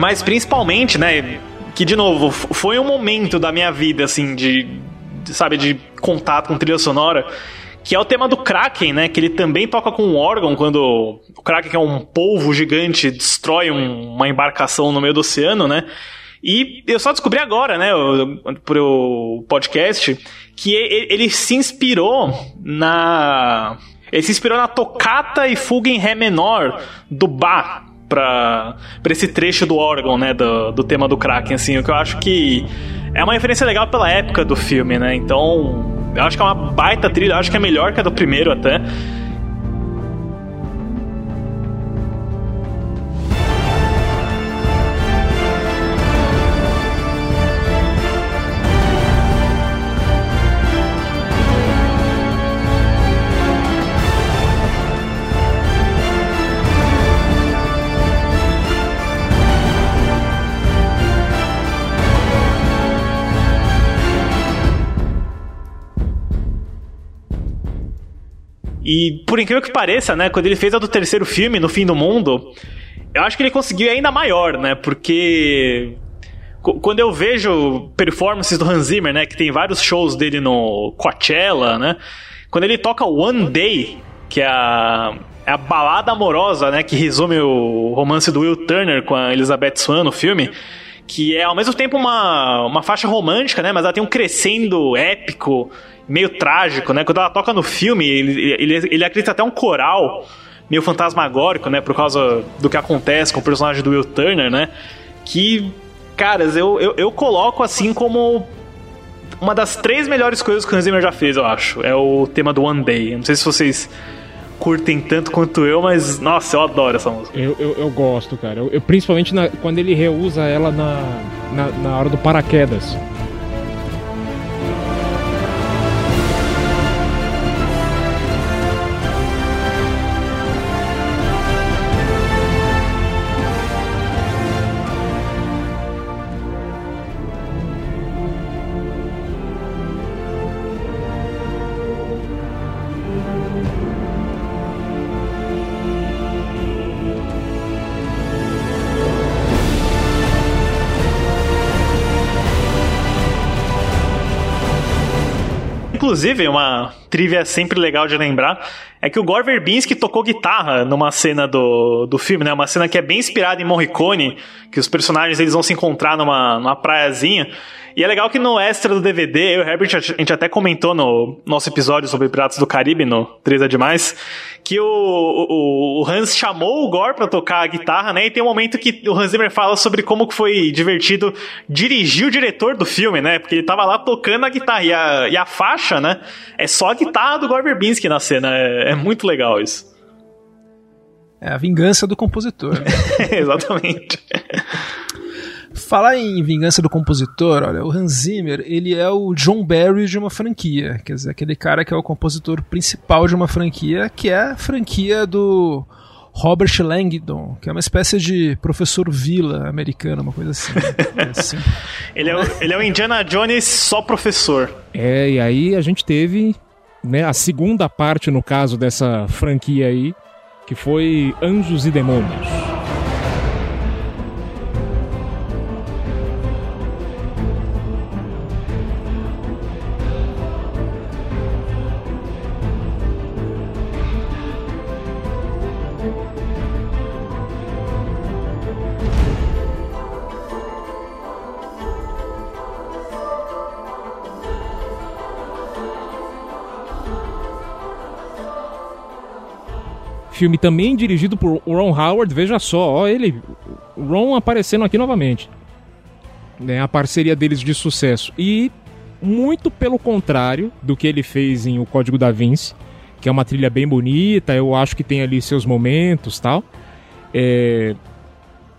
Mas principalmente, né, que de novo, foi um momento da minha vida, assim, de, sabe, de contato com trilha sonora, que é o tema do Kraken, né, que ele também toca com um órgão quando o Kraken, que é um polvo gigante, destrói um, uma embarcação no meio do oceano, né, e eu só descobri agora, né, por o podcast, que ele se inspirou na ele se inspirou na tocata e fuga em ré menor do Bach para esse trecho do órgão, né, do, do tema do Kraken, assim, o que eu acho que é uma referência legal pela época do filme, né? Então, eu acho que é uma baita trilha, acho que é melhor que a do primeiro até. E por incrível que pareça, né, quando ele fez a do terceiro filme, No Fim do Mundo, eu acho que ele conseguiu ainda maior, né? Porque quando eu vejo performances do Hans Zimmer, né, que tem vários shows dele no Coachella, né? Quando ele toca One Day, que é a, é a balada amorosa, né, que resume o romance do Will Turner com a Elizabeth Swan no filme, que é ao mesmo tempo uma, uma faixa romântica, né, mas ela tem um crescendo épico meio trágico, né? Quando ela toca no filme, ele, ele, ele acredita até um coral meio fantasmagórico, né? Por causa do que acontece com o personagem do Will Turner, né? Que, caras, eu, eu, eu coloco assim como uma das três melhores coisas que o Hans Zimmer já fez, eu acho. É o tema do One Day. Não sei se vocês curtem tanto quanto eu, mas nossa, eu adoro essa música. Eu, eu, eu gosto, cara. Eu, eu principalmente na, quando ele reusa ela na, na, na hora do paraquedas. Inclusive, uma trivia sempre legal de lembrar é que o Gore Verbinski tocou guitarra numa cena do, do filme, né? Uma cena que é bem inspirada em Morricone, que os personagens eles vão se encontrar numa, numa praiazinha. E é legal que no extra do DVD, eu e o Herbert, a gente até comentou no nosso episódio sobre Piratas do Caribe, no 3 é Demais, que o, o, o Hans chamou o Gore pra tocar a guitarra, né? E tem um momento que o Hans Zimmer fala sobre como foi divertido dirigir o diretor do filme, né? Porque ele tava lá tocando a guitarra. E a, e a faixa, né? É só a guitarra do Gore Verbinski na cena. É, é muito legal isso. É a vingança do compositor. Exatamente. Falar em vingança do compositor, olha, o Hans Zimmer, ele é o John Barry de uma franquia, quer dizer, aquele cara que é o compositor principal de uma franquia, que é a franquia do Robert Langdon, que é uma espécie de professor Vila americano, uma coisa assim. É assim. ele, é o, ele é o Indiana Jones só professor. É, e aí a gente teve né, a segunda parte, no caso, dessa franquia aí, que foi Anjos e Demônios. Filme também dirigido por Ron Howard, veja só, ó, ele, Ron aparecendo aqui novamente. Né, a parceria deles de sucesso. E muito pelo contrário do que ele fez em O Código da Vinci, que é uma trilha bem bonita, eu acho que tem ali seus momentos tal. É...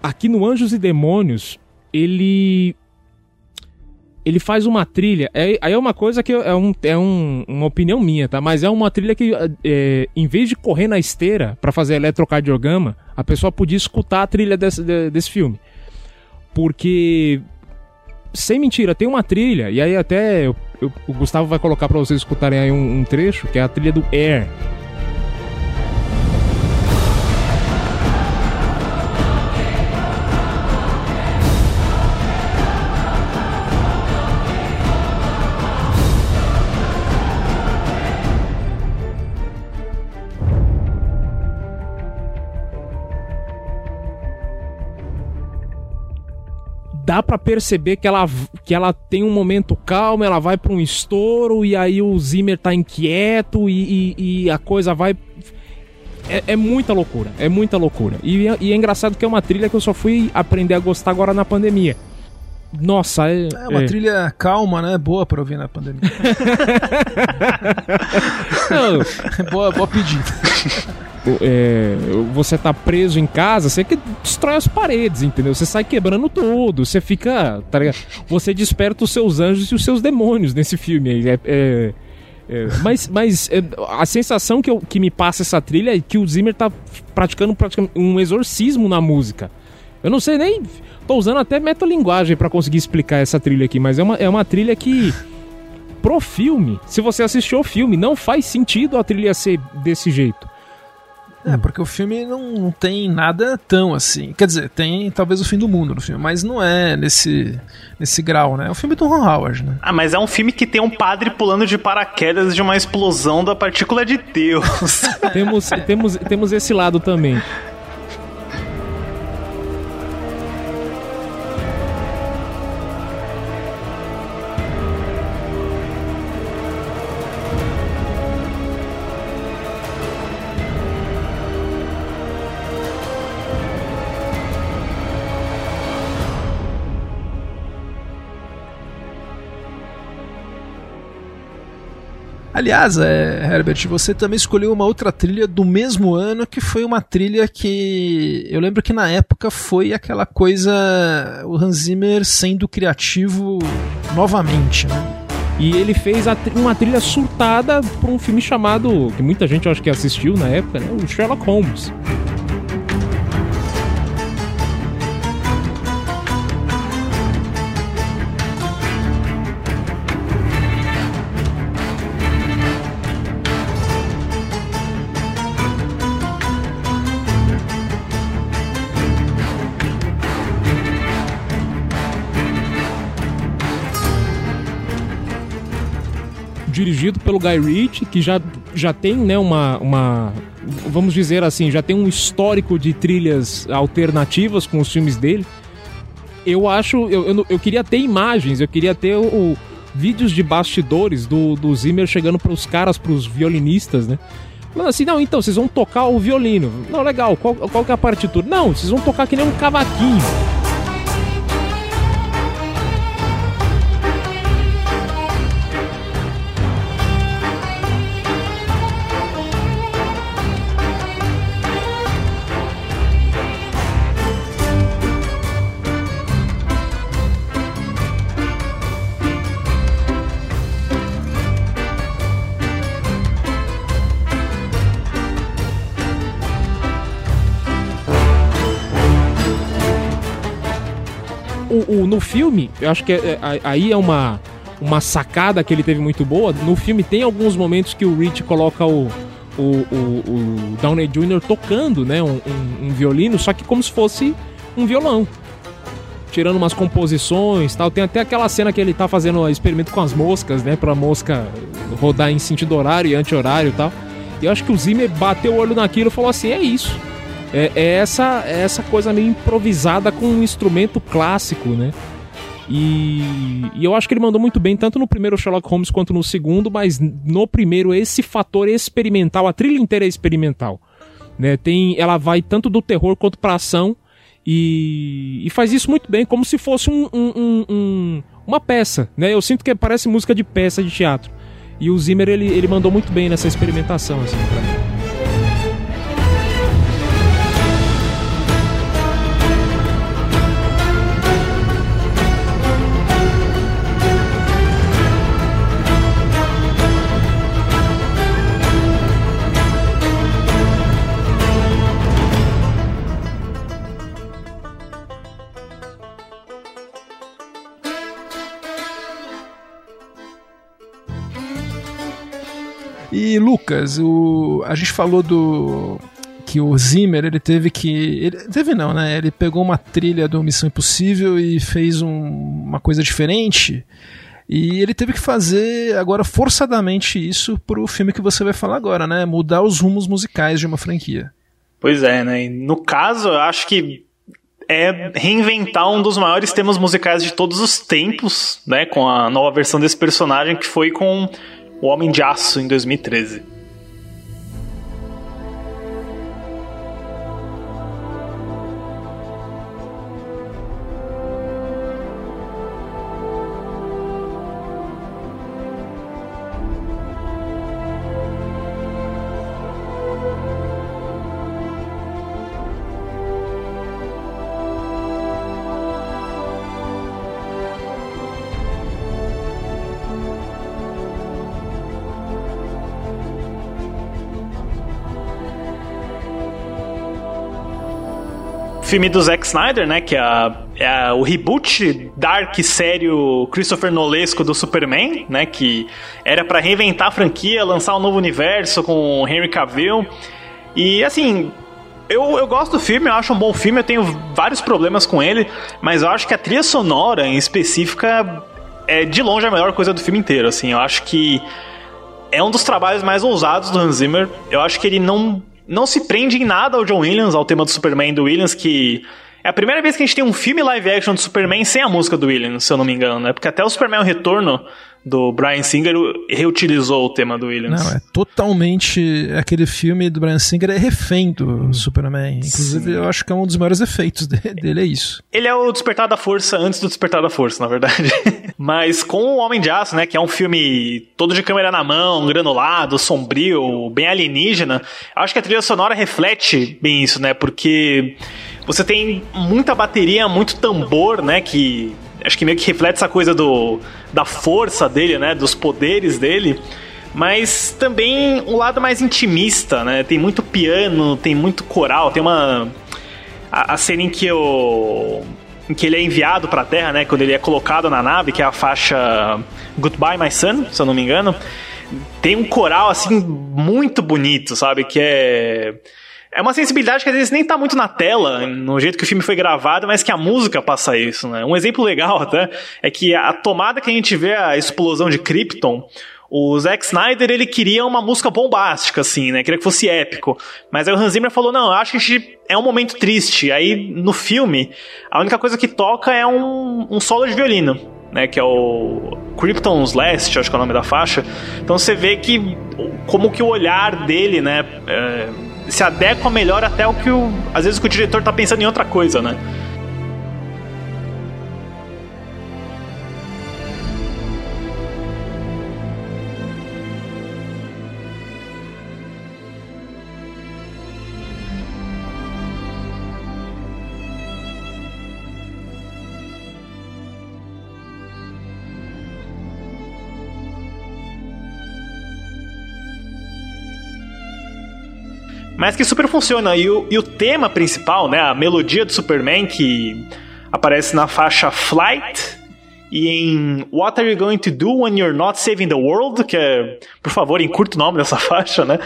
Aqui no Anjos e Demônios, ele ele faz uma trilha. É, aí é uma coisa que é, um, é um, uma opinião minha, tá? Mas é uma trilha que, é, em vez de correr na esteira para fazer eletrocardiograma, a pessoa podia escutar a trilha desse, desse filme. Porque, sem mentira, tem uma trilha, e aí até eu, eu, o Gustavo vai colocar para vocês escutarem aí um, um trecho, que é a trilha do Air dá para perceber que ela, que ela tem um momento calmo, ela vai para um estouro e aí o Zimmer tá inquieto e, e, e a coisa vai. É, é, muita loucura, é muita loucura. E, e, é engraçado que é uma trilha que eu só fui aprender a gostar agora na pandemia. Nossa, é. É uma é. trilha calma, né? Boa pra ouvir na pandemia. boa, boa pedida. É, você tá preso em casa, você que destrói as paredes, entendeu? Você sai quebrando tudo, você fica. Tá você desperta os seus anjos e os seus demônios nesse filme aí. É, é, é, mas mas é, a sensação que, eu, que me passa essa trilha é que o Zimmer tá praticando, praticando um exorcismo na música. Eu não sei nem. Tô usando até metalinguagem para conseguir explicar essa trilha aqui, mas é uma, é uma trilha que. Pro filme, se você assistiu o filme, não faz sentido a trilha ser desse jeito. É, porque o filme não, não, tem nada tão assim. Quer dizer, tem talvez o fim do mundo no filme, mas não é nesse, nesse grau, né? É um filme do Ron Howard, né? Ah, mas é um filme que tem um padre pulando de paraquedas de uma explosão da partícula de Deus. temos, temos, temos esse lado também. Aliás, é, Herbert, você também escolheu uma outra trilha do mesmo ano que foi uma trilha que eu lembro que na época foi aquela coisa o Hans Zimmer sendo criativo novamente, né? E ele fez uma trilha surtada para um filme chamado, que muita gente acho que assistiu na época, né? O Sherlock Holmes. Dirigido pelo Guy Ritchie, que já, já tem, né, uma, uma. Vamos dizer assim, já tem um histórico de trilhas alternativas com os filmes dele. Eu acho. Eu, eu, eu queria ter imagens, eu queria ter o, o vídeos de bastidores do, do Zimmer chegando para os caras, para os violinistas, né? Falando assim, não, então, vocês vão tocar o violino. Não, legal, qual, qual que é a partitura? Não, vocês vão tocar que nem um cavaquinho. No filme, eu acho que é, é, aí é uma, uma sacada que ele teve muito boa. No filme tem alguns momentos que o Rich coloca o, o, o, o Downey Jr. tocando né, um, um, um, violino, só que como se fosse um violão. Tirando umas composições tal. Tem até aquela cena que ele tá fazendo experimento com as moscas, né? Pra mosca rodar em sentido horário e anti-horário e tal. E eu acho que o Zimmer bateu o olho naquilo e falou assim: é isso. É, é, essa, é essa coisa meio improvisada com um instrumento clássico, né? E, e, eu acho que ele mandou muito bem, tanto no primeiro Sherlock Holmes quanto no segundo, mas no primeiro, esse fator experimental, a trilha inteira é experimental. Né? Tem, ela vai tanto do terror quanto pra ação. E, e faz isso muito bem, como se fosse um, um, um, uma peça. Né? Eu sinto que parece música de peça de teatro. E o Zimmer ele, ele mandou muito bem nessa experimentação. Assim, pra mim. E Lucas, o, a gente falou do que o Zimmer ele teve que ele teve não, né? Ele pegou uma trilha do Missão Impossível e fez um, uma coisa diferente. E ele teve que fazer agora forçadamente isso pro filme que você vai falar agora, né? Mudar os rumos musicais de uma franquia. Pois é, né? No caso, eu acho que é reinventar um dos maiores temas musicais de todos os tempos, né? Com a nova versão desse personagem que foi com o Homem de Aço em 2013. Filme do Zack Snyder, né? Que é, a, é o reboot dark sério Christopher Nolesco do Superman, né? Que era para reinventar a franquia, lançar um novo universo com Henry Cavill. E assim, eu, eu gosto do filme, eu acho um bom filme, eu tenho vários problemas com ele, mas eu acho que a trilha sonora em específica é de longe a melhor coisa do filme inteiro, assim. Eu acho que é um dos trabalhos mais ousados do Hans Zimmer. Eu acho que ele não não se prende em nada ao John Williams, ao tema do Superman do Williams, que é a primeira vez que a gente tem um filme live action do Superman sem a música do Williams, se eu não me engano, né? Porque até o Superman Retorno do Brian Singer reutilizou o tema do Williams. Não, é totalmente aquele filme do Brian Singer é refém do hum. Superman. Inclusive, Sim. eu acho que é um dos maiores efeitos dele, é isso. Ele é o Despertar da Força antes do Despertar da Força, na verdade. Mas com o Homem de Aço, né, que é um filme todo de câmera na mão, granulado, sombrio, bem alienígena, acho que a trilha sonora reflete bem isso, né? Porque você tem muita bateria, muito tambor, né, que acho que meio que reflete essa coisa do, da força dele, né? Dos poderes dele. Mas também um lado mais intimista, né? Tem muito piano, tem muito coral, tem uma. A, a cena em que o. Em que ele é enviado pra Terra, né? Quando ele é colocado na nave, que é a faixa Goodbye My Son, se eu não me engano. Tem um coral, assim, muito bonito, sabe? Que é é uma sensibilidade que às vezes nem tá muito na tela, no jeito que o filme foi gravado, mas que a música passa isso, né? Um exemplo legal até é que a tomada que a gente vê a explosão de Krypton, o Zack Snyder, ele queria uma música bombástica, assim, né? Queria que fosse épico. Mas aí o Hans Zimmer falou, não, acho que é um momento triste. Aí, no filme, a única coisa que toca é um, um solo de violino, né? Que é o Krypton's Last, acho que é o nome da faixa. Então você vê que, como que o olhar dele, né? É, se adequa melhor até o que o. Às vezes o, diretor tá pensando em outra coisa, né? Mas que super funciona. E o, e o tema principal, né, a melodia do Superman que aparece na faixa Flight e em What Are You Going to Do When You're Not Saving the World, que é, por favor, encurta o nome dessa faixa, né?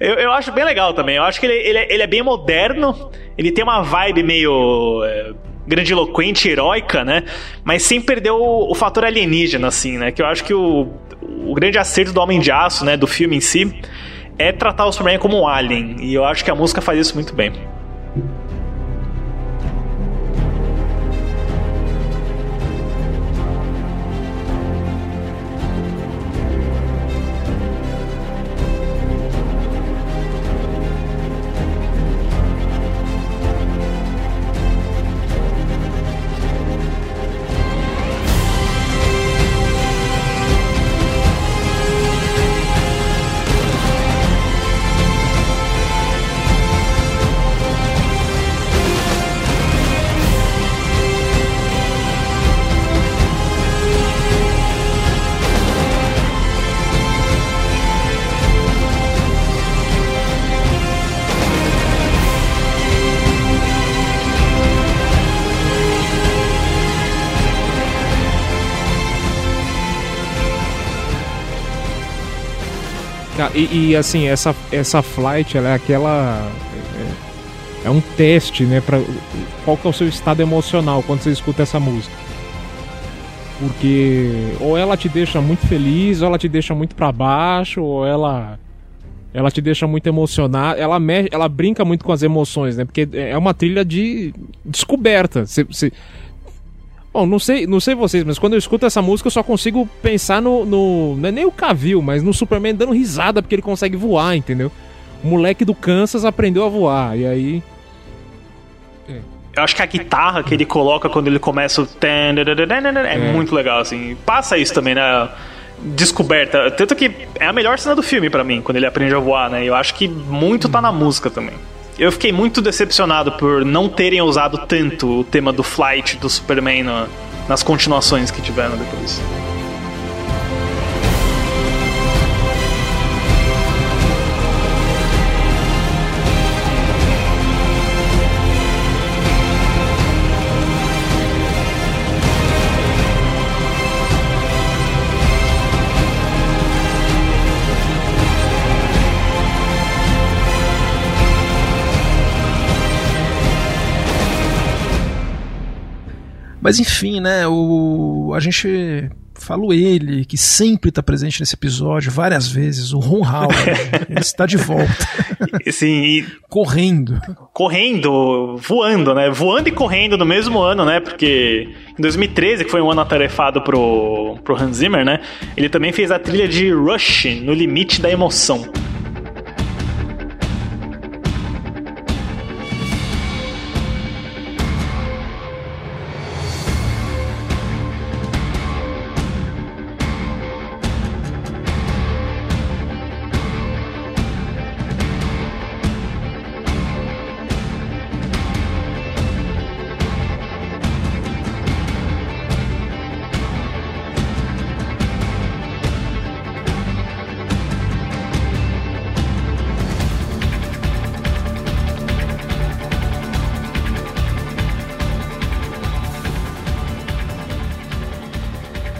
Eu, eu acho bem legal também. Eu acho que ele, ele, é, ele é bem moderno, ele tem uma vibe meio. É, grandiloquente, heróica, né? Mas sem perder o, o, fator alienígena, assim, né? Que eu acho que o, o grande acerto do Homem de Aço, né? Do filme em si, é tratar o Superman como um alien. E eu acho que a música faz isso muito bem. E, e, assim, essa, essa flight, ela é aquela. É, é, um teste, né? Pra, qual que é o seu estado emocional quando você escuta essa música. Porque ou ela te deixa muito feliz, ou ela te deixa muito para baixo, ou ela ela te deixa muito emocionada, ela, ela brinca muito com as emoções, né? Porque é uma trilha de descoberta. Você... Bom, não sei, não sei vocês, mas quando eu escuto essa música eu só consigo pensar no. no não é nem o Cavil, mas no Superman dando risada porque ele consegue voar, entendeu? O moleque do Kansas aprendeu a voar, e aí. Eu acho que a guitarra que ele coloca quando ele começa o. É, é. muito legal, assim. Passa isso também, né? Descoberta. Tanto que é a melhor cena do filme para mim, quando ele aprende a voar, né? Eu acho que muito tá na música também. Eu fiquei muito decepcionado por não terem usado tanto o tema do flight do Superman no, nas continuações que tiveram depois. Mas enfim, né? O, a gente falou ele, que sempre está presente nesse episódio várias vezes, o Ron Howard. ele está de volta. Sim, e... correndo. Correndo, voando, né? Voando e correndo no mesmo ano, né? Porque em 2013, que foi um ano atarefado pro, pro Hans Zimmer, né? Ele também fez a trilha de Rush, No Limite da Emoção.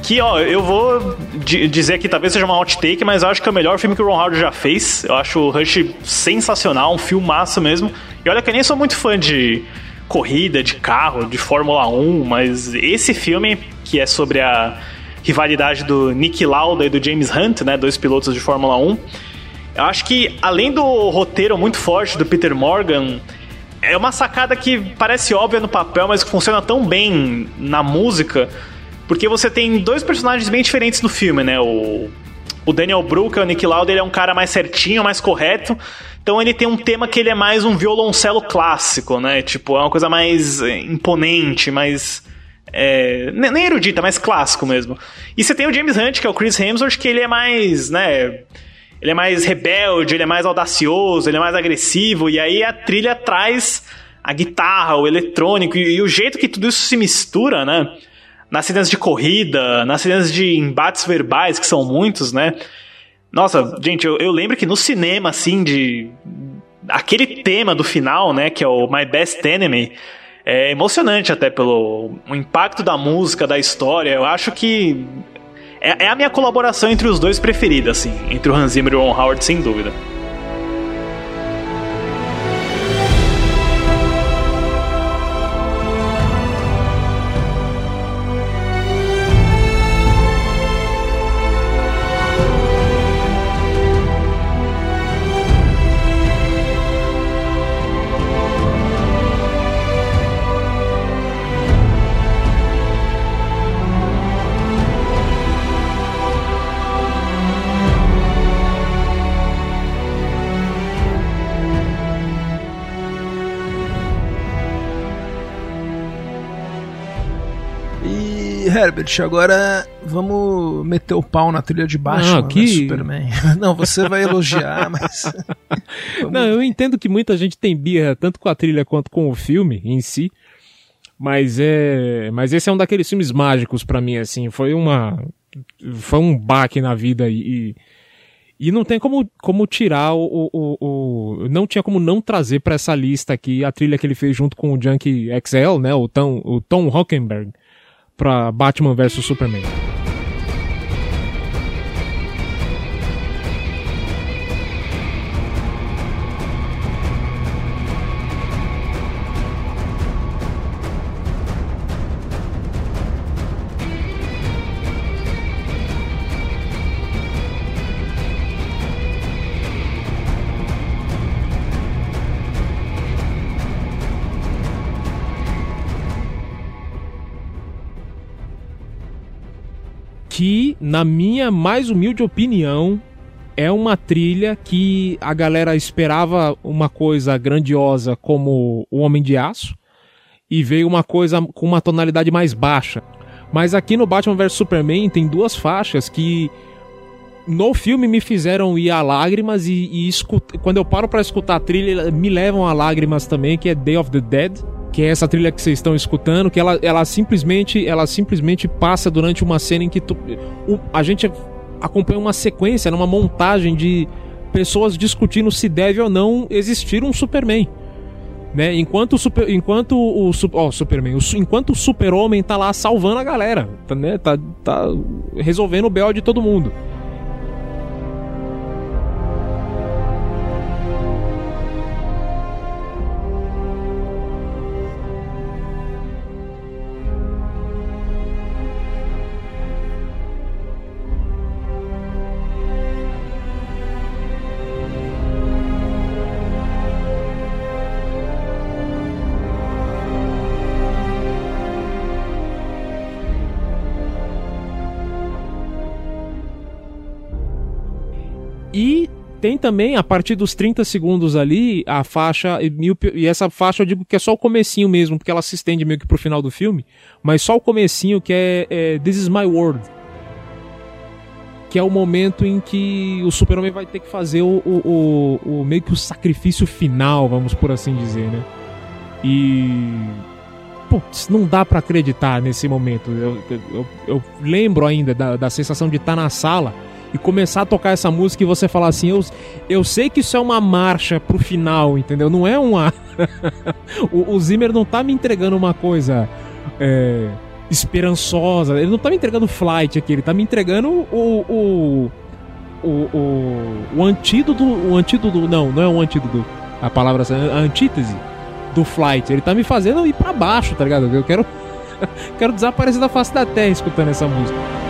Que, ó, eu vou dizer que talvez seja uma hot take, mas eu acho que é o melhor filme que o Ron Howard já fez. Eu acho o Rush sensacional, um filmaço mesmo. E olha que eu nem sou muito fã de corrida, de carro, de Fórmula 1, mas esse filme, que é sobre a rivalidade do Nick Lauda e do James Hunt, né, dois pilotos de Fórmula 1, eu acho que além do roteiro muito forte do Peter Morgan, é uma sacada que parece óbvia no papel, mas que funciona tão bem na música porque você tem dois personagens bem diferentes no filme, né? O, o Daniel Bru, que é o Nick Lauda, ele é um cara mais certinho, mais correto. Então ele tem um tema que ele é mais um violoncelo clássico, né? Tipo, é uma coisa mais eh, imponente, mais... É, nem erudita, mais clássico mesmo. E você tem o James Hunt, que é o Chris Hemsworth, que ele é mais, né... Ele é mais rebelde, ele é mais audacioso, ele é mais agressivo, e aí a trilha traz a guitarra, o eletrônico, e, e o jeito que tudo isso se mistura, né? Nas cenas de corrida, nas cenas de embates verbais, que são muitos, né? Nossa, gente, eu, eu lembro que no cinema, assim, de. Aquele tema do final, né? Que é o My Best Enemy. É emocionante até pelo impacto da música, da história. Eu acho que é, é, a minha colaboração entre os dois preferida, assim, entre o Hans Zimmer e o Ron Howard, sem dúvida. Herbert, agora vamos meter o pau na trilha de baixo não, que... Superman. Não, você vai elogiar, mas. Vamos... Não, eu entendo que muita gente tem birra tanto com a trilha quanto com o filme em si. Mas é. Mas esse é um daqueles filmes mágicos para mim, assim. Foi uma. Foi um baque na vida e. E não tem como, como tirar o, o, o, Não tinha como não trazer para essa lista aqui a trilha que ele fez junto com o Junkie XL, né? O Tom, o Tom Hockenberg para Batman vs Superman. Que, na minha mais humilde opinião, é uma trilha que a galera esperava uma coisa grandiosa como O Homem de Aço e veio uma coisa com uma tonalidade mais baixa. Mas aqui no Batman vs Superman tem duas faixas que no filme me fizeram ir a lágrimas e, e escuta, quando eu paro para escutar a trilha me levam a lágrimas também, que é Day of the Dead, que é essa trilha que vocês estão escutando, que ela, ela simplesmente ela simplesmente passa durante uma cena em que tu, o, a gente acompanha uma sequência, uma montagem de pessoas discutindo se deve ou não existir um Superman. Né? Enquanto o super, enquanto o Superman, o, enquanto o Super-Homem tá lá salvando a galera, tá, né? tá, tá resolvendo o BO de todo mundo. Tem também, a partir dos 30 segundos ali, a faixa. E essa faixa eu digo que é só o comecinho mesmo, porque ela se estende meio que pro final do filme. Mas só o comecinho que é, é This is My World. Que é o momento em que o super-homem vai ter que fazer o, o, o, o, meio que o sacrifício final, vamos por assim dizer, né? E. Putz, não dá para acreditar nesse momento. Eu, eu, eu, lembro ainda da, da sensação de estar tá na sala e começar a tocar essa música e você falar assim, eu, eu sei que isso é uma marcha pro final, entendeu? Não é uma. o, o, Zimmer não tá me entregando uma coisa é, esperançosa, ele não tá me entregando flight aqui, ele tá me entregando o. o o, o, o antídoto. O antídoto. Não, não é um antídoto. A palavra a antítese do flight. Ele tá me fazendo ir para baixo, tá ligado? Eu quero. quero desaparecer da face da terra escutando essa música.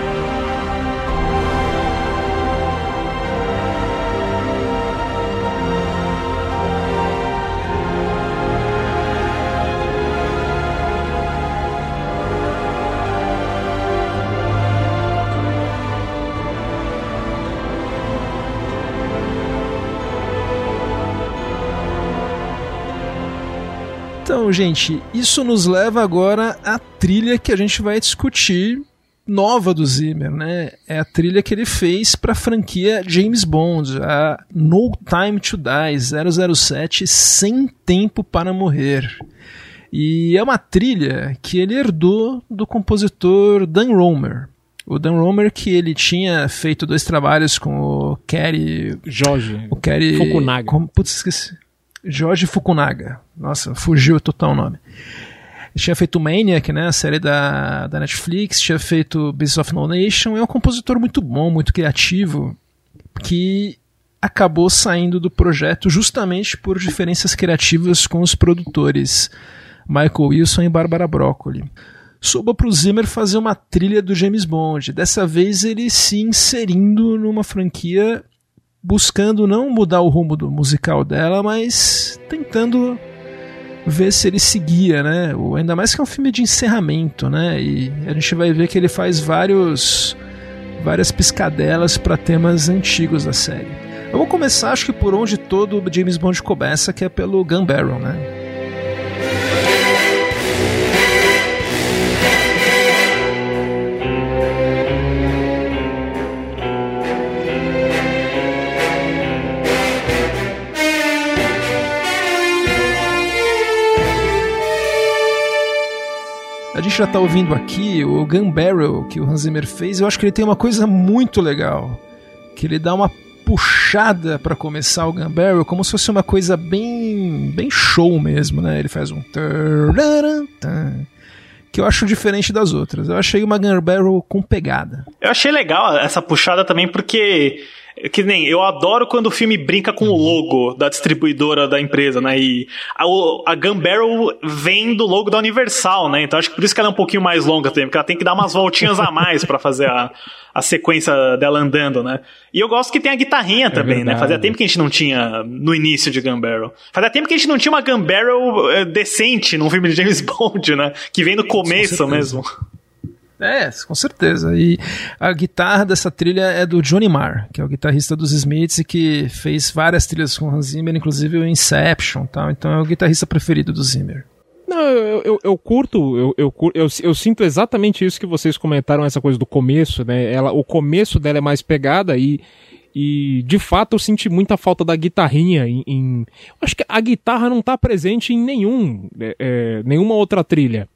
Então, gente, isso nos leva agora à trilha que a gente vai discutir nova do Zimmer, né? É a trilha que ele fez para a franquia James Bond, a No Time to Die 007 Sem Tempo para Morrer. E é uma trilha que ele herdou do compositor Dan Romer. O Dan Romer que ele tinha feito dois trabalhos com o Kerry... Jorge. O Kerry... Fukunaga. Como, putz, esqueci. Jorge Fukunaga. Nossa, fugiu total o nome. Tinha feito Maniac, né, a série da, da Netflix, tinha feito Beasts of No Nation, é um compositor muito bom, muito criativo, que acabou saindo do projeto justamente por diferenças criativas com os produtores Michael Wilson e Barbara Broccoli. Soube para o Zimmer fazer uma trilha do James Bond, dessa vez ele se inserindo numa franquia buscando não mudar o rumo do musical dela, mas tentando ver se ele seguia, né? Ainda mais que é um filme de encerramento, né? E a gente vai ver que ele faz vários várias piscadelas para temas antigos da série. Eu vou começar, acho que por onde todo James Bond começa, que é pelo Gun Barrel, né? Gente já está ouvindo aqui o Gun Barrel que o Hans Zimmer fez. Eu acho que ele tem uma coisa muito legal, que ele dá uma puxada para começar o Gun Barrel como se fosse uma coisa bem bem show mesmo, né? Ele faz um que eu acho diferente das outras. Eu achei uma Gun Barrel com pegada. Eu achei legal essa puxada também porque que nem, eu adoro quando o filme brinca com o logo da distribuidora da empresa, né? E a, a Gun Barrel vem do logo da Universal, né? Então acho que por isso que ela é um pouquinho mais longa também, porque ela tem que dar umas voltinhas a mais para fazer a, a sequência dela andando, né? E eu gosto que tem a guitarrinha é também, né? Fazia tempo que a gente não tinha no início de Gun Barrel. Fazia tempo que a gente não tinha uma Gun Barrel eh, decente num filme de James Bond, né? Que vem no começo mesmo. É, com certeza. E a guitarra dessa trilha é do Johnny Marr, que é o guitarrista dos Smiths e que fez várias trilhas com Hans Zimmer, inclusive o Inception tal. Então é o guitarrista preferido do Zimmer. Não, eu, eu, eu curto, eu, eu, eu, eu, sinto exatamente isso que vocês comentaram, essa coisa do começo, né? Ela, o começo dela é mais pegada e, e de fato eu senti muita falta da guitarrinha em. em acho que a guitarra não está presente em nenhum, é, é, nenhuma outra trilha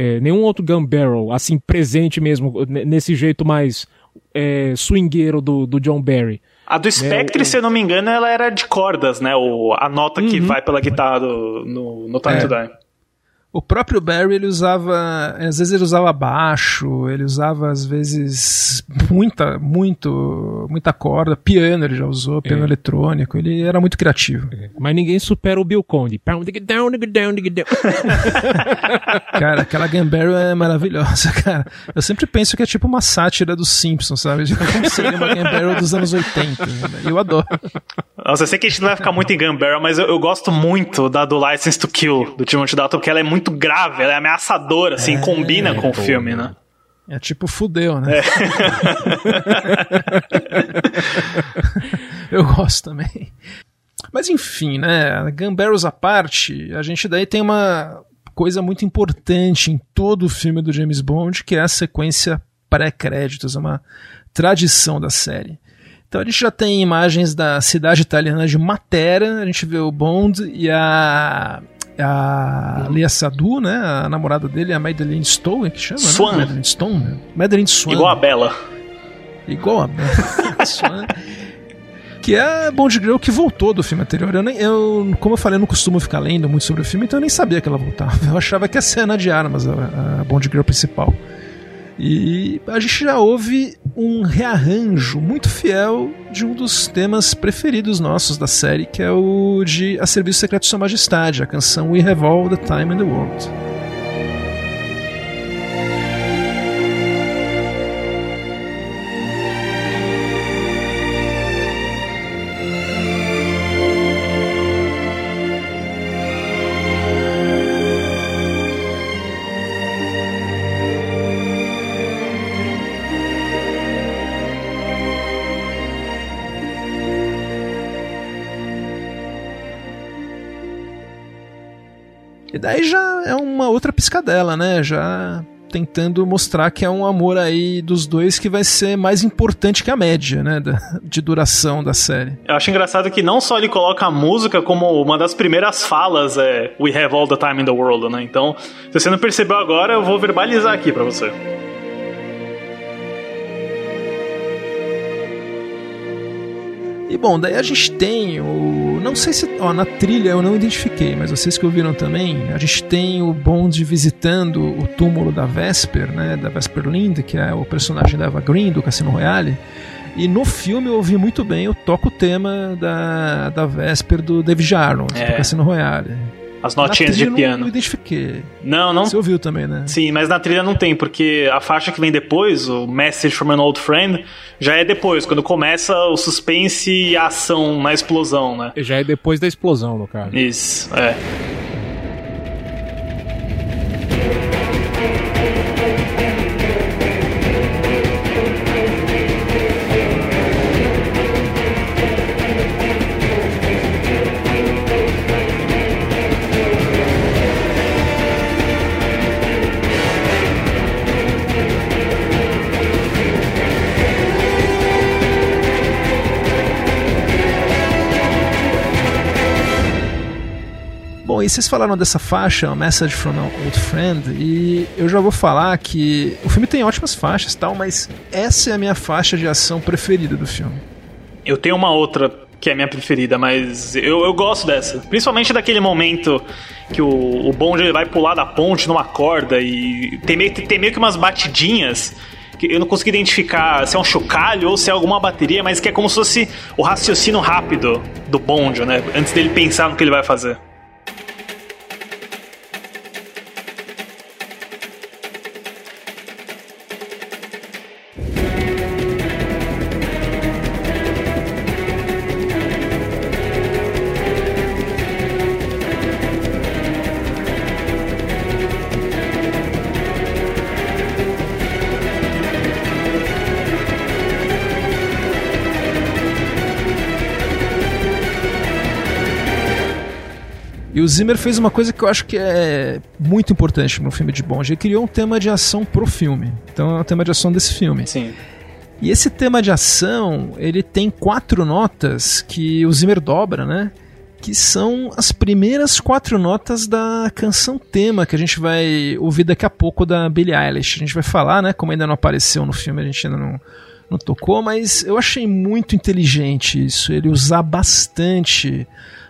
é, nenhum outro gun barrel, assim, presente mesmo, nesse jeito mais é, swingueiro do, do John Barry. A do Spectre, é, o... se eu não me engano, ela era de cordas, né? O, a nota que uhum. vai pela guitarra do, no, no Time é. to Die. O próprio Barry ele usava, às vezes ele usava baixo, ele usava às vezes muita, muito, muita corda, piano ele já usou, piano é. eletrônico, ele era muito criativo. É. Mas ninguém supera o Bill Conde. cara, aquela Gambaro é maravilhosa, cara. Eu sempre penso que é tipo uma sátira dos Simpsons, sabe? Como seria uma Gambaro dos anos 80. Eu adoro. Nossa, eu sei que a gente não vai ficar muito em Gambaro, mas eu, eu gosto muito da do License to Kill, do Timothy Dalton, porque ela é muito muito grave, ela é ameaçadora, assim, é, combina com o filme, né? É tipo fudeu, né? É. Eu gosto também. Mas enfim, né? Gamberos à parte, a gente daí tem uma coisa muito importante em todo o filme do James Bond, que é a sequência pré-créditos, é uma tradição da série. Então a gente já tem imagens da cidade italiana de Matera, a gente vê o Bond e a a Lea Sadu, né? A namorada dele, a Madeline Stone, que chama, Swan. né? Madeline Stone. Madeline Swan. Igual a Bela. Igual a Bela. Swan. Que é a Bond Girl que voltou do filme anterior. Eu, nem, eu, como eu falei, eu não costumo ficar lendo muito sobre o filme, então eu nem sabia que ela voltava. Eu achava que ia ser a Ana de Armas, a, a Bond Girl principal. E a gente já ouve um rearranjo muito fiel de um dos temas preferidos nossos da série, que é o de A Serviço Secreto de Sua Majestade, a canção We Have All the Time in the World. E daí já é uma outra piscadela, né? Já tentando mostrar que é um amor aí dos dois que vai ser mais importante que a média, né, de duração da série. Eu acho engraçado que não só ele coloca a música como uma das primeiras falas é We have all the time in the world, né? Então, se você não percebeu agora, eu vou verbalizar aqui para você. E bom, daí a gente tem o. Não sei se. Ó, na trilha eu não identifiquei, mas vocês que ouviram também, a gente tem o Bond visitando o túmulo da Vesper, né? Da Vesper Lind, que é o personagem da Eva Green do Cassino Royale. E no filme eu ouvi muito bem, eu toco o tema da, da Vesper do David Arnold, é. do Cassino Royale. As notinhas de piano. Não identifiquei. Não, não. Você ouviu também, né? Sim, mas na trilha não tem, porque a faixa que vem depois, o Message from an Old Friend, já é depois, quando começa o suspense e a ação na explosão, né? Já é depois da explosão, no caso. Isso, é. E vocês falaram dessa faixa, Message from an Old Friend, e eu já vou falar que o filme tem ótimas faixas tal, mas essa é a minha faixa de ação preferida do filme. Eu tenho uma outra que é a minha preferida, mas eu, eu gosto dessa. Principalmente daquele momento que o, o bonde vai pular da ponte numa corda e tem meio, tem meio que umas batidinhas eu não consegui identificar se é um chocalho ou se é alguma bateria, mas que é como se fosse o raciocínio rápido do bonde, né? Antes dele pensar no que ele vai fazer. O Zimmer fez uma coisa que eu acho que é muito importante no filme de Bond. Ele criou um tema de ação pro filme. Então é o tema de ação desse filme. Sim. E esse tema de ação, ele tem quatro notas que o Zimmer dobra, né? Que são as primeiras quatro notas da canção tema que a gente vai ouvir daqui a pouco da Billie Eilish. A gente vai falar, né? Como ainda não apareceu no filme, a gente ainda não, não tocou, mas eu achei muito inteligente isso. Ele usar bastante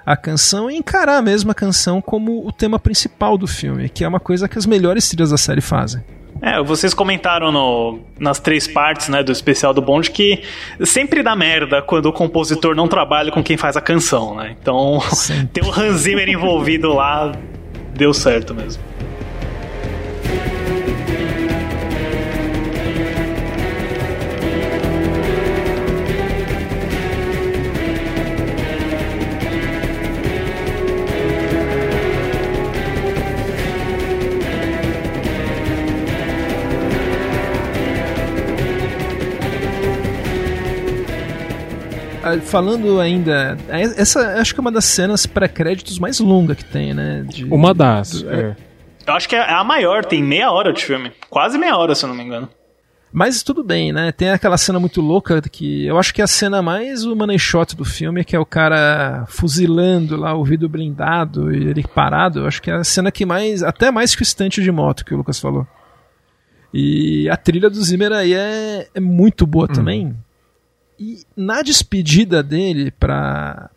a canção e encarar mesmo a canção como o tema principal do filme, que é uma coisa que as melhores trilhas da série fazem. É, vocês comentaram no, nas três partes né, do especial do Bond que sempre dá merda quando o compositor não trabalha com quem faz a canção, né? Então, ter o Hans Zimmer envolvido lá deu certo mesmo. Falando ainda. É, essa acho que é uma das cenas pré-créditos mais longa que tem, né? De, uma das. é. Eu acho que é a maior, tem meia hora de filme. Quase meia hora, se eu não me engano. Mas tudo bem, né? Tem aquela cena muito louca que eu acho que é a cena mais o money shot do filme, que é o cara fuzilando lá o vidro blindado e ele parado. Eu acho que é a cena que mais. Até mais que o estante de moto que o Lucas falou. E a trilha do Zimmer aí é, é muito boa hum. também. E na despedida dele para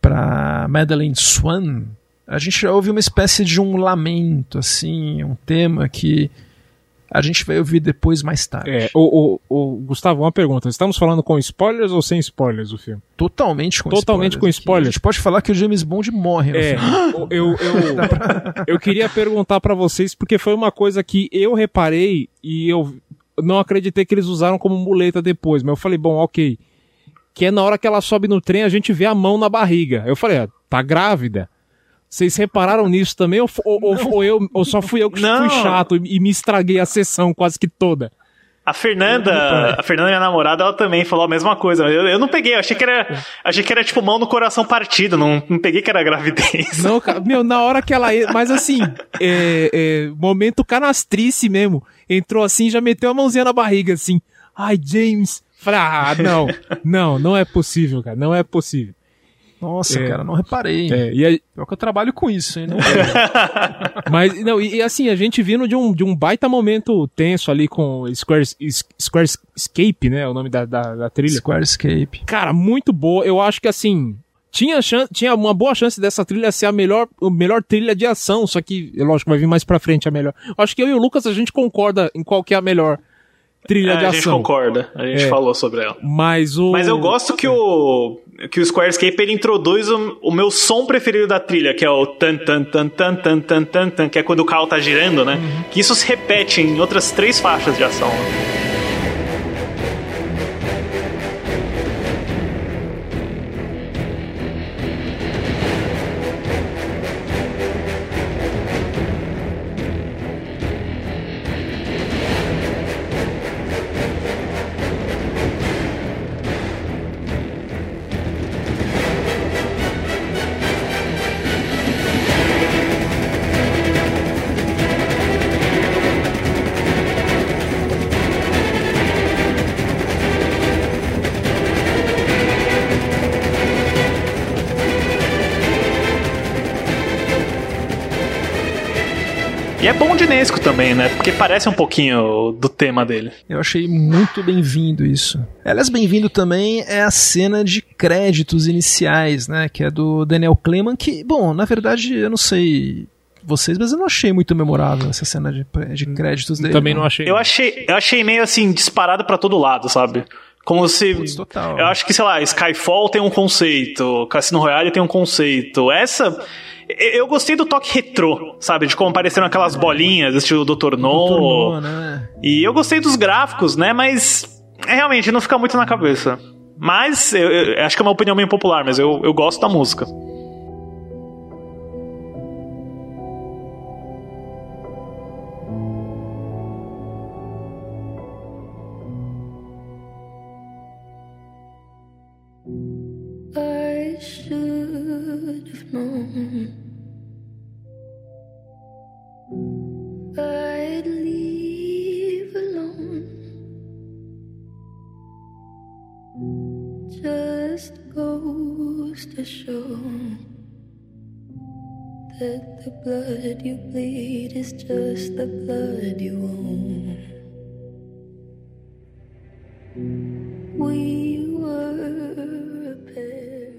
para Madeleine Swan, a gente já ouve uma espécie de um lamento, assim, um tema que a gente vai ouvir depois mais tarde. É, o, o, o, Gustavo, uma pergunta. Estamos falando com spoilers ou sem spoilers o filme? Totalmente com Totalmente spoilers. com spoilers. A gente pode falar que o James Bond morre no é, filme. Eu, eu, eu, queria perguntar para vocês, porque foi uma coisa que eu reparei e eu não acreditei que eles usaram como muleta depois, mas eu falei, bom, ok. Que é na hora que ela sobe no trem, a gente vê a mão na barriga. Eu falei, ah, tá grávida. Vocês repararam nisso também? Ou, ou, ou, eu, ou só fui eu que não. fui chato e, e me estraguei a sessão quase que toda? A Fernanda, a Fernanda, minha namorada, ela também falou a mesma coisa. Eu, eu não peguei, eu achei que era, achei que era tipo mão no coração partido, não, não peguei que era gravidez. Não, meu, na hora que ela. Mas assim, é, é, momento canastrice mesmo. Entrou assim já meteu a mãozinha na barriga, assim. Ai, James. Falei, ah, não, não, não é possível, cara, não é possível. Nossa, é, cara, não reparei. É, e aí, Pior que eu trabalho com isso, hein? Não Mas, não, e, e, assim, a gente vindo de um, de um baita momento tenso ali com Square, Squarescape, né? O nome da, da, da trilha. Squarescape. Cara, muito boa. Eu acho que assim. Tinha, chance, tinha uma boa chance dessa trilha ser a melhor, a melhor trilha de ação, só que, lógico, vai vir mais pra frente a melhor. Acho que eu e o Lucas a gente concorda em qual que é a melhor trilha é, de ação. A gente concorda, a gente é. falou sobre ela. Mas o. Mas eu gosto que o. Que o Squarescape ele introduz o, o meu som preferido da trilha, que é o tan tan tan tan tan tan tan, tan que é quando o carro tá girando, né? Uhum. Que isso se repete em outras três faixas de ação. Né? Bondinesco também, né? Porque parece um pouquinho do tema dele. Eu achei muito bem-vindo isso. Aliás, bem-vindo também é a cena de créditos iniciais, né? Que é do Daniel Kleman, que, bom, na verdade, eu não sei vocês, mas eu não achei muito memorável essa cena de, de créditos dele. Também não achei. Eu achei, eu achei meio assim, disparado para todo lado, sabe? Como se. total. Eu acho que, sei lá, Skyfall tem um conceito, Cassino Royale tem um conceito. Essa eu gostei do toque retrô, sabe? De como apareceram aquelas bolinhas, estilo Dr. No. no né? E eu gostei dos gráficos, né? Mas é, realmente não fica muito na cabeça. Mas eu, eu, acho que é uma opinião meio popular, mas eu, eu gosto da música. Blood you bleed is just the blood you own. We were a pair.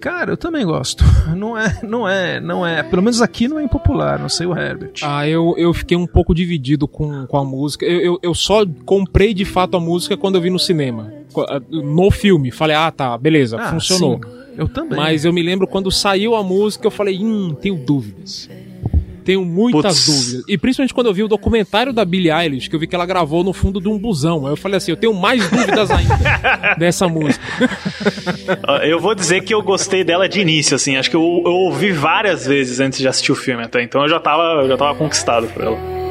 Cara, eu também gosto. Não é, não é, não é. Pelo menos aqui não é impopular, não sei o Herbert. Ah, eu, eu fiquei um pouco dividido com, com a música. Eu, eu, eu só comprei de fato a música quando eu vi no cinema. Ah, No filme. Falei, ah, tá, beleza, Ah, funcionou. sim, eu também. Mas eu me lembro quando saiu a música, eu falei, hum, tenho dúvidas. Tenho muitas Putz. dúvidas. E principalmente quando eu vi o documentário da Billie Eilish, que eu vi que ela gravou no fundo de um busão. Aí eu falei assim, eu tenho mais dúvidas ainda dessa música. Eu vou dizer que eu gostei dela de início, assim. Acho que eu, eu ouvi várias vezes antes de assistir o filme até. Então eu já tava, eu já tava conquistado por ela.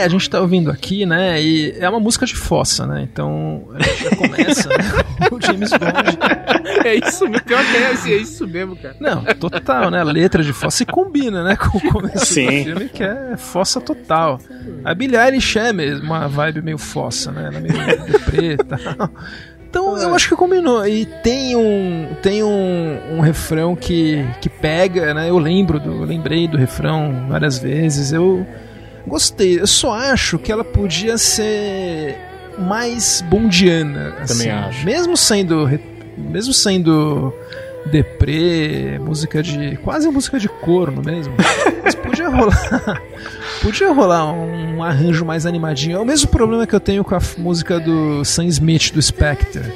É, a gente tá ouvindo aqui, né? E é uma música de fossa, né? Então a gente já começa né, com o James Bond. É isso mesmo, pior que é, é isso mesmo, cara. Não, total, né? Letra de fossa e combina, né? Com o começo Sim. do filme, que é fossa total. A Billie Eilish é mesmo uma vibe meio fossa, né? Ela é meio deprê e tal. Então eu acho que combinou. E tem um, tem um, um refrão que, que pega, né? Eu lembro do, eu lembrei do refrão várias vezes. Eu gostei. Eu só acho que ela podia ser mais bondiana. assim. Também acho. Mesmo sendo, mesmo sendo deprê, música de quase música de corno mesmo. Mas podia rolar, podia rolar um arranjo mais animadinho. É o mesmo problema que eu tenho com a música do Sam Smith do Spectre.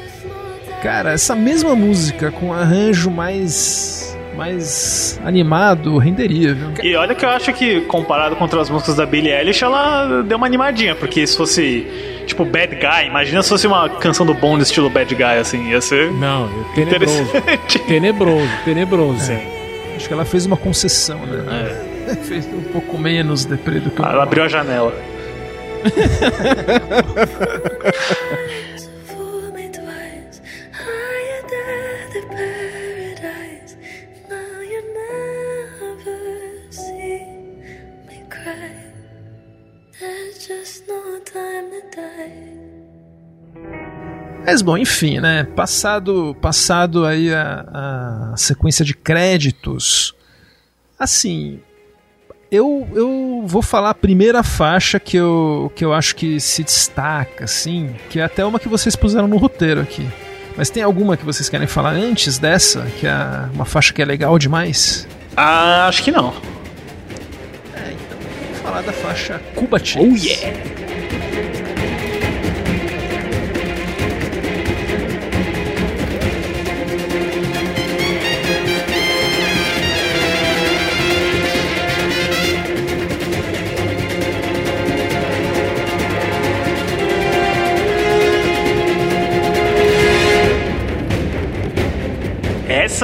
Cara, essa mesma música com um arranjo mais mais animado renderia, viu? E olha que eu acho que, comparado com outras músicas da Billie Eilish, ela deu uma animadinha, porque se fosse, tipo, Bad Guy, imagina se fosse uma canção do Bond estilo Bad Guy, assim, ia ser Não, tenebroso. interessante. Tenebroso, tenebroso. Sim. Acho que ela fez uma concessão, né? fez um pouco menos deprê do que o Ela abriu a janela. Mas bom, enfim, né? Passado, passado aí a, a sequência de créditos, assim, eu, eu vou falar a primeira faixa que eu, que eu acho que se destaca, assim, que é até uma que vocês puseram no roteiro aqui. Mas tem alguma que vocês querem falar antes dessa, que é uma faixa que é legal demais? Ah, acho que não. É, então, vou falar da faixa Cuba Chase. Oh yeah!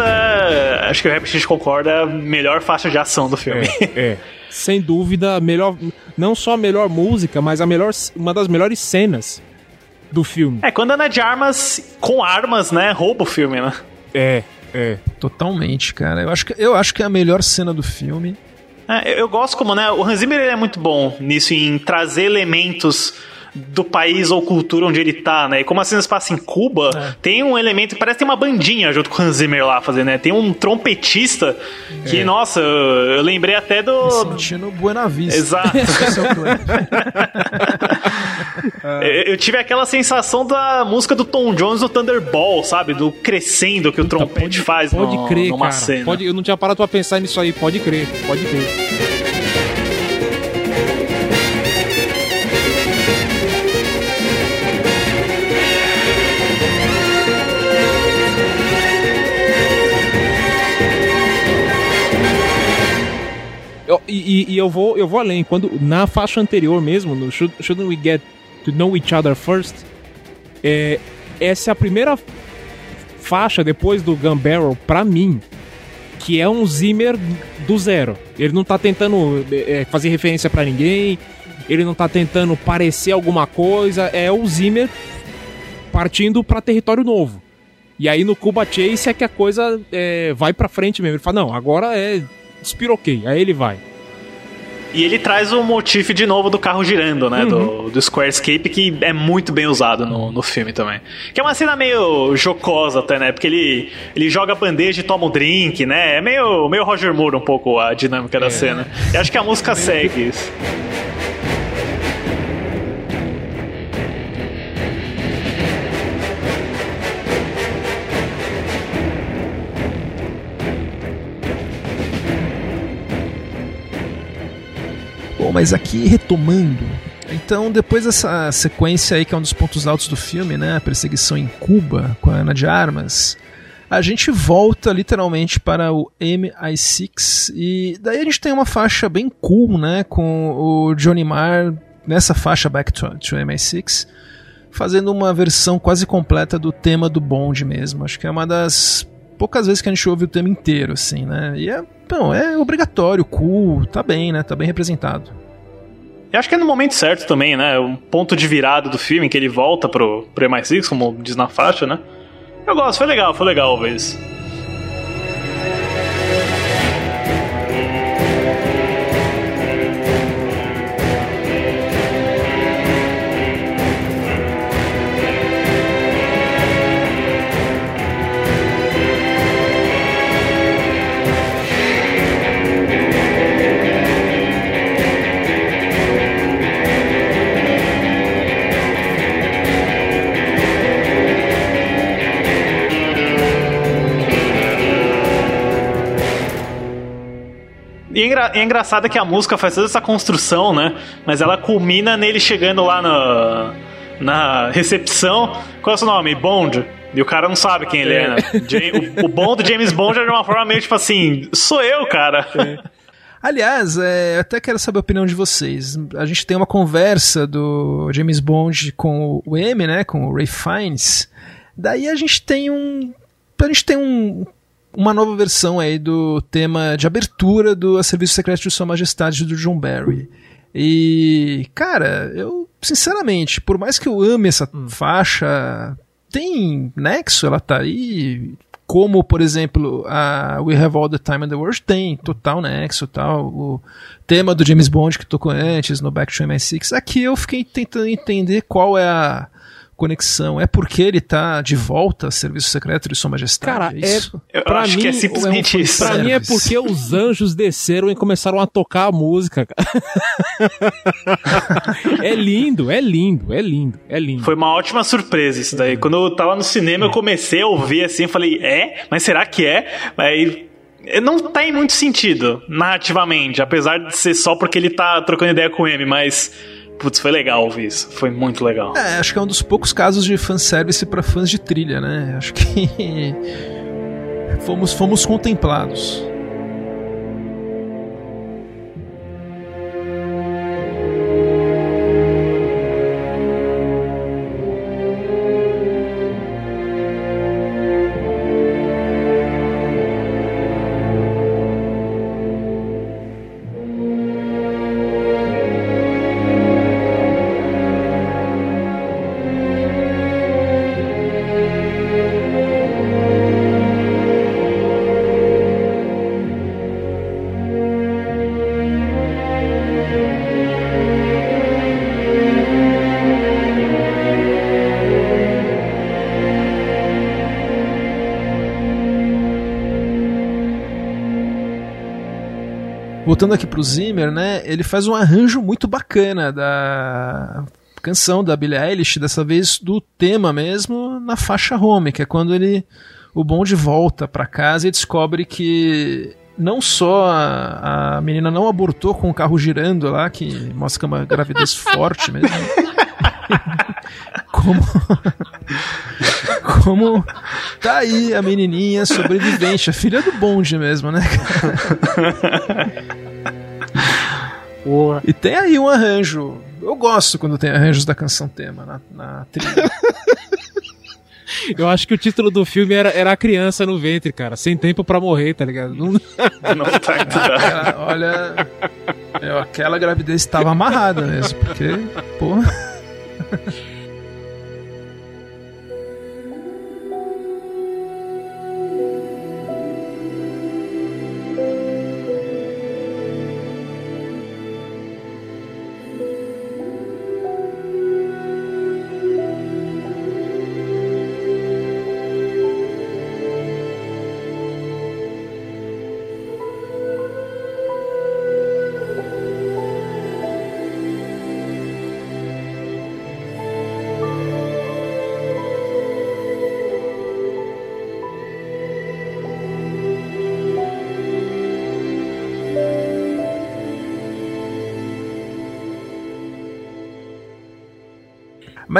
Essa, acho que o Rabbit concorda, a melhor faixa de ação do filme. É, é. Sem dúvida, a melhor. Não só a melhor música, mas a melhor, uma das melhores cenas do filme. É, quando anda de armas, com armas, né, rouba o filme, né? É, é. Totalmente, cara. Eu acho, que, eu acho que é a melhor cena do filme. É, eu, eu gosto como, né, o Hans Zimmer ele é muito bom nisso, em trazer elementos do país ou cultura onde ele tá, né? E como a cena se passa em Cuba, É. tem um elemento, parece que tem uma bandinha junto com o Hans Zimmer lá fazendo, né? Tem um trompetista que, É. nossa, eu, lembrei até do... Sentindo Buena Vista. Exato. É eu tive aquela sensação da música do Tom Jones do Thunderball, sabe? Do crescendo que o trompete pode, faz pode no- crer, numa cara. cena. Pode, eu não tinha parado pra pensar nisso aí. Pode crer, pode crer. E, e, eu, vou, eu vou além. Quando, na faixa anterior mesmo, no Should, Shouldn't We Get to Know Each Other First, é, essa é a primeira faixa depois do Gun Barrel, pra mim, que é um Zimmer do zero. Ele não tá tentando é, fazer referência para ninguém, ele não tá tentando parecer alguma coisa, é o Zimmer partindo para território novo. E aí no Cuba Chase é que a coisa é, vai pra frente mesmo. Ele fala, não, agora é despiroquei. Aí ele vai. E ele traz o motif de novo do carro girando, né? Uhum. Do, do Squarescape, que é muito bem usado no, no filme também. Que é uma cena meio jocosa até, né? Porque ele, ele joga a bandeja e toma um drink, né? É meio, meio Roger Moore um pouco a dinâmica é. da cena. E acho que a música segue isso. Bom, mas aqui retomando. Então, depois dessa sequência aí, que é um dos pontos altos do filme, né? A perseguição em Cuba com a Ana de Armas. A gente volta literalmente para o MI6 e daí a gente tem uma faixa bem cool, né? Com o Johnny Marr nessa faixa Back to, to MI6 fazendo uma versão quase completa do tema do Bond mesmo. Acho que é uma das poucas vezes que a gente ouve o tema inteiro, assim, né? E é, não, é obrigatório, cool, tá bem, né? Tá bem representado. Eu acho que é no momento certo também, né? Um ponto de virada do filme, que ele volta pro, pro MI6, como diz na faixa, né? Eu gosto, foi legal, foi legal ver E é, engra é engraçado que a música faz toda essa construção, né? Mas ela culmina nele chegando lá na, na recepção. Qual é o seu nome? Bond. E o cara não sabe quem ele é, né? O, o Bond do James Bond é de uma forma meio tipo assim: sou eu, cara. Aliás, é, eu até quero saber a opinião de vocês. A gente tem uma conversa do James Bond com o M, né? Com o Ray Fiennes. Daí a gente tem um. A gente tem um uma nova versão aí do tema de abertura do A Serviço Secreto de Sua Majestade do John Barry. E, cara, eu, sinceramente, por mais que eu ame essa hum. faixa, tem nexo, ela tá aí. Como, por exemplo, a We Have All the Time in the World tem total nexo tal. O tema do James Bond que tocou antes no Back to MI6. Aqui eu fiquei tentando entender qual é a conexão? É porque ele tá de volta a serviço secreto de Sua Majestade? Cara, é, isso? é, pra acho mim, que é simplesmente é um isso. Pra mim é porque os anjos desceram e começaram a tocar a música. é lindo, é lindo, é lindo, é lindo. Foi uma ótima surpresa isso daí. Quando eu tava no cinema, eu comecei a ouvir assim, falei, é? Mas será que é? Aí não tem muito sentido narrativamente, apesar de ser só porque ele tá trocando ideia com o M, mas Putz, foi legal ouvir isso. Foi muito legal. É, acho que é um dos poucos casos de fanservice para fãs de trilha, né? Acho que fomos, fomos contemplados. Voltando aqui pro Zimmer, né? Ele faz um arranjo muito bacana da canção da Billie Eilish, dessa vez do tema mesmo, na faixa home, que é quando ele o bonde volta para casa e descobre que não só a, a, menina não abortou com o carro girando lá, que mostra uma gravidez forte mesmo. como como tá aí a menininha sobrevivente, a filha do bonde mesmo, né? Porra. E tem aí um arranjo. Eu gosto quando tem arranjos da canção tema na, na trilha. Eu acho que o título do filme era, era A Criança no Ventre, cara. Sem tempo pra morrer, tá ligado? Não- Não tá Aquela- olha, meu, aquela gravidez estava amarrada mesmo, porque, porra.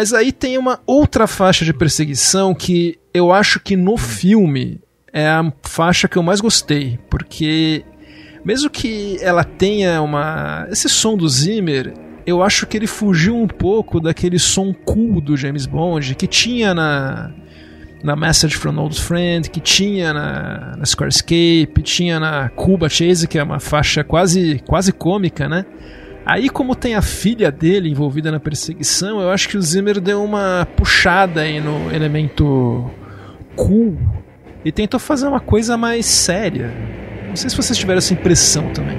Mas aí tem uma outra faixa de perseguição que eu acho que no filme é a faixa que eu mais gostei, porque mesmo que ela tenha uma esse som do Zimmer, eu acho que ele fugiu um pouco daquele som cool do James Bond que tinha na na Message from Old Friend, que tinha na, na Squarescape, tinha na Cuba Chase, que é uma faixa quase quase cômica, né? Aí, como tem a filha dele envolvida na perseguição, eu acho que o Zimmer deu uma puxada aí no elemento cool e tentou fazer uma coisa mais séria. Não sei se vocês tiveram essa impressão também.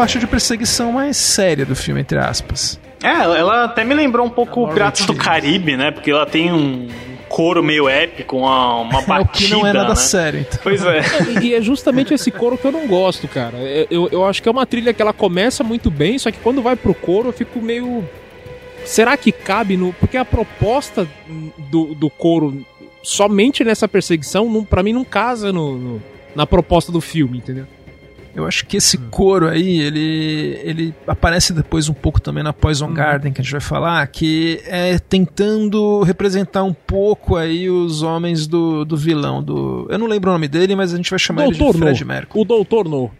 Faixa de perseguição mais séria do filme, entre aspas. É, ela até me lembrou um pouco Laurel Piratas do. Caribe, né? Porque ela tem um coro meio épico, uma, uma batida, É o que não é nada né? sério, então. Pois é. E, e é justamente esse coro que eu não gosto, cara. Eu, eu, eu acho que é uma trilha que ela começa muito bem, só que quando vai pro coro eu fico meio. Será que cabe no. Porque a proposta do, do coro somente nessa perseguição, não, para mim, não casa no, no- na proposta do filme, entendeu? Eu acho que esse coro aí, ele, ele aparece depois um pouco também na Poison Garden, que a gente vai falar, que é tentando representar um pouco aí os homens do, do vilão. Do, eu não lembro o nome dele, mas a gente vai chamar ele de Doutor Fred No. Mercury. O Doutor No.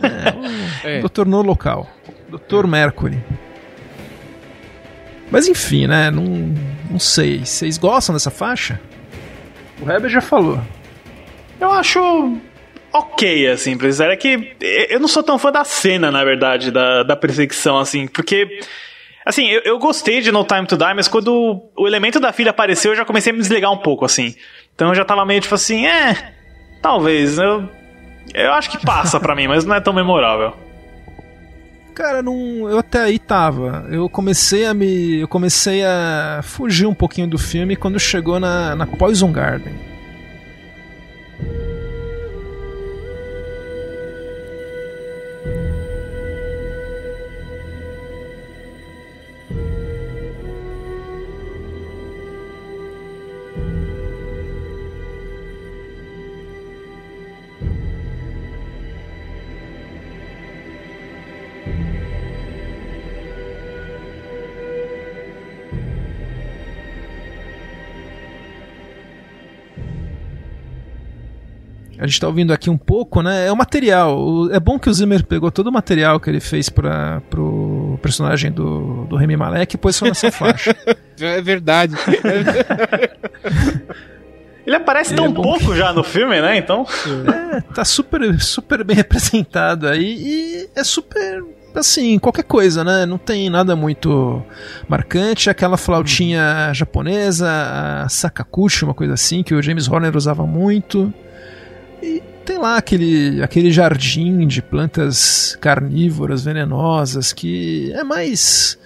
É. Doutor No local. Doutor Mercury. Mas enfim, né? Não, não sei. Vocês gostam dessa faixa? O Heber já falou. Eu acho ok, assim, pra dizer. É que eu não sou tão fã da cena, na verdade, da, da perseguição, assim, porque. Assim, eu, eu gostei de No Time to Die, mas quando o elemento da filha apareceu, eu já comecei a me desligar um pouco, assim. Então eu já tava meio tipo assim, é. Talvez. Eu, eu acho que passa pra mim, mas não é tão memorável. Cara, não, eu até aí tava. Eu comecei a me, eu comecei a fugir um pouquinho do filme quando chegou na, na Poison Garden. Gente tá ouvindo aqui um pouco, né? É o material. É bom que o Zimmer pegou todo o material que ele fez para pro personagem do, do Remy Malek e pôs só nessa faixa. É verdade. Ele aparece Ele tão é bom pouco já no filme, né? Então. É, tá super, super bem representado aí e é super assim, qualquer coisa, né? Não tem nada muito marcante. Aquela flautinha japonesa, a sakakushi, uma coisa assim, que o James Horner usava muito. E tem lá aquele, aquele jardim de plantas carnívoras, venenosas, que é mais.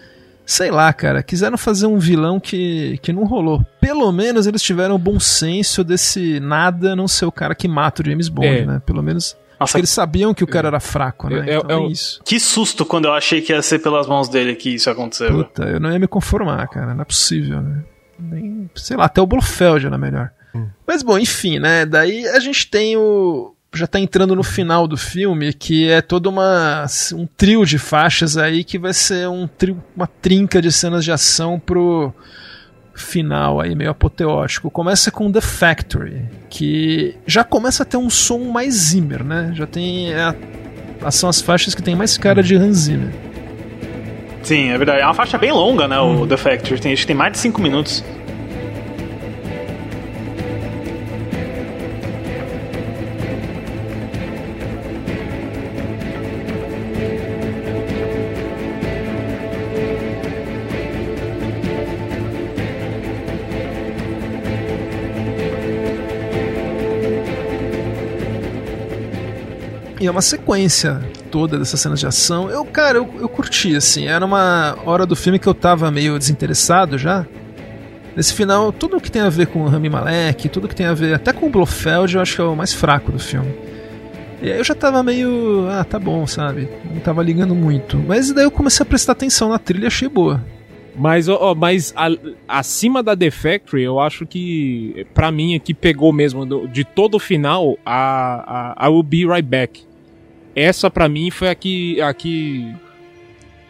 Sei lá, cara, quiseram fazer um vilão que, que não rolou. Pelo menos eles tiveram o bom senso desse nada não ser o cara que mata o James Bond, É. né? Pelo menos Nossa, Eles sabiam que o cara era fraco, né? É- é- então é é isso. que susto quando eu achei que ia ser pelas mãos dele que isso aconteceu. Puta, eu não ia me conformar, cara. Não é possível, né? Nem, sei lá, até o Blofeld era melhor. Mas bom, enfim, né? Daí a gente tem o. Já tá entrando no final do filme, que é toda uma. um trio de faixas aí que vai ser um trio, uma trinca de cenas de ação pro final aí, meio apoteótico. Começa com The Factory, que já começa a ter um som mais Zimmer, né? Já tem. é a- são as faixas que tem mais cara de Hans Zimmer. Sim, é verdade. É uma faixa bem longa, né? O The Factory. Tem, acho que tem mais de 5 minutos. Uma sequência toda dessas cenas de ação. Eu, cara, eu, eu curti, assim. Era uma hora do filme que eu tava meio desinteressado já. Nesse final, tudo que tem a ver com o Rami Malek, tudo que tem a ver até com o Blofeld, eu acho que é o mais fraco do filme. E aí eu já tava meio. Ah, tá bom, sabe? Não tava ligando muito. Mas daí eu comecei a prestar atenção na trilha achei boa. Mas, ó, mas a- acima da The Factory, eu acho que, pra mim, aqui pegou mesmo, do- de todo o final, a, a, a Will Be Right Back. Essa, pra mim, foi a que, a que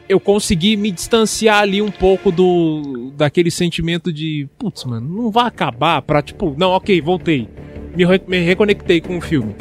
eu consegui me distanciar ali um pouco do daquele sentimento de, putz, mano, não vai acabar pra, tipo, não, ok, voltei. Me, me reconectei com o filme.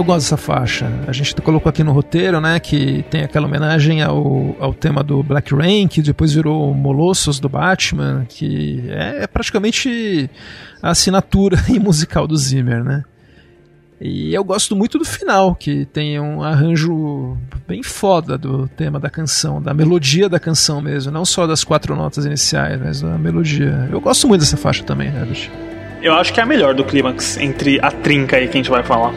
Eu gosto dessa faixa. A gente colocou aqui no roteiro, né, que tem aquela homenagem ao, ao tema do Black Rain, que depois virou Molossos do Batman, que é, é praticamente a assinatura musical do Zimmer, né? E eu gosto muito do final, que tem um arranjo bem foda do tema da canção, da melodia da canção mesmo, não só das quatro notas iniciais, mas da melodia. Eu gosto muito dessa faixa também, Herbert. Eu acho que é a melhor do clímax entre a trinca aí que a gente vai falar.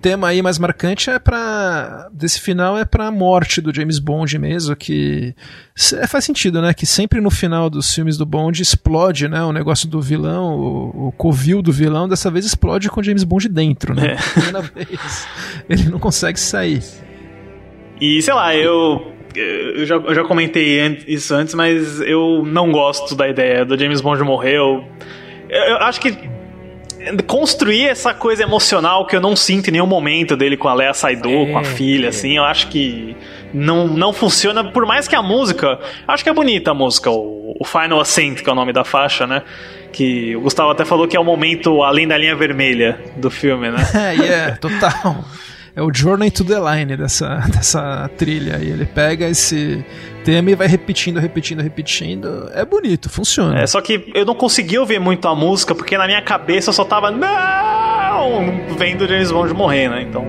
Tema aí mais marcante é para desse final é pra morte do James Bond mesmo, que é, faz sentido, né? Que sempre no final dos filmes do Bond explode, né? O negócio do vilão, o, o covil do vilão, dessa vez explode com o James Bond dentro, né? Primeira vez. Ele não consegue sair. E sei lá, eu. Eu já, eu já comentei an- isso antes, mas eu não gosto da ideia do James Bond morrer. Eu, eu acho que construir essa coisa emocional que eu não sinto em nenhum momento dele com a Leia Saidu, com a filha, assim, eu acho que não, não funciona. Por mais que a música. Acho que é bonita a música, o, o Final Ascent, que é o nome da faixa, né? Que o Gustavo até falou que é o momento além da linha vermelha do filme, né? É, e é, total. É o Journey to the Line dessa, dessa trilha. E ele pega esse tema e vai repetindo, repetindo, repetindo. É bonito, funciona. É, só que eu não consegui ouvir muito a música, porque na minha cabeça eu só tava, não! Vendo James Bond morrer, né? Então.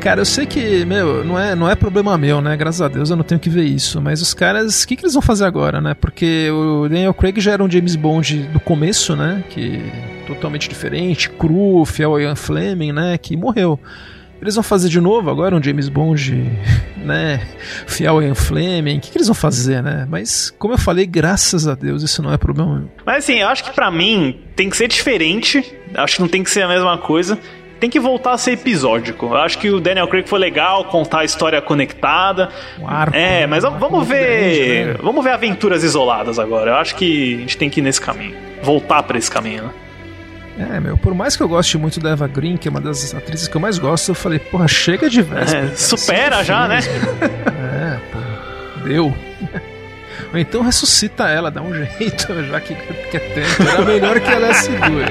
Cara, eu sei que, meu, não é, não é problema meu, né? Graças a Deus eu não tenho que ver isso. Mas os caras, o que, que eles vão fazer agora, né? Porque o Daniel Craig já era um James Bond do começo, né? Que totalmente diferente, cru, fiel ao Ian Fleming, né? Que morreu. Eles vão fazer de novo agora um James Bond, né? Fiel ao Ian Fleming. O que, que eles vão fazer, né? Mas, como eu falei, graças a Deus, isso não é problema meu. Mas assim, eu acho que pra mim tem que ser diferente. Acho que não tem que ser a mesma coisa. Tem que voltar a ser episódico. Eu acho que o Daniel Craig foi legal contar a história conectada. Um arco, é, mas Um vamos ver, grande, né? vamos ver aventuras isoladas agora. Eu acho que a gente tem que ir nesse caminho, voltar pra esse caminho. Né? É, meu, por mais que eu goste muito da Eva Green, que é uma das atrizes que eu mais gosto, eu falei, porra, chega de véspera. É, cara, supera já, né? É, pô, deu. Ou então ressuscita ela, dá um jeito, já que, que é tempo. Era melhor que ela é segura.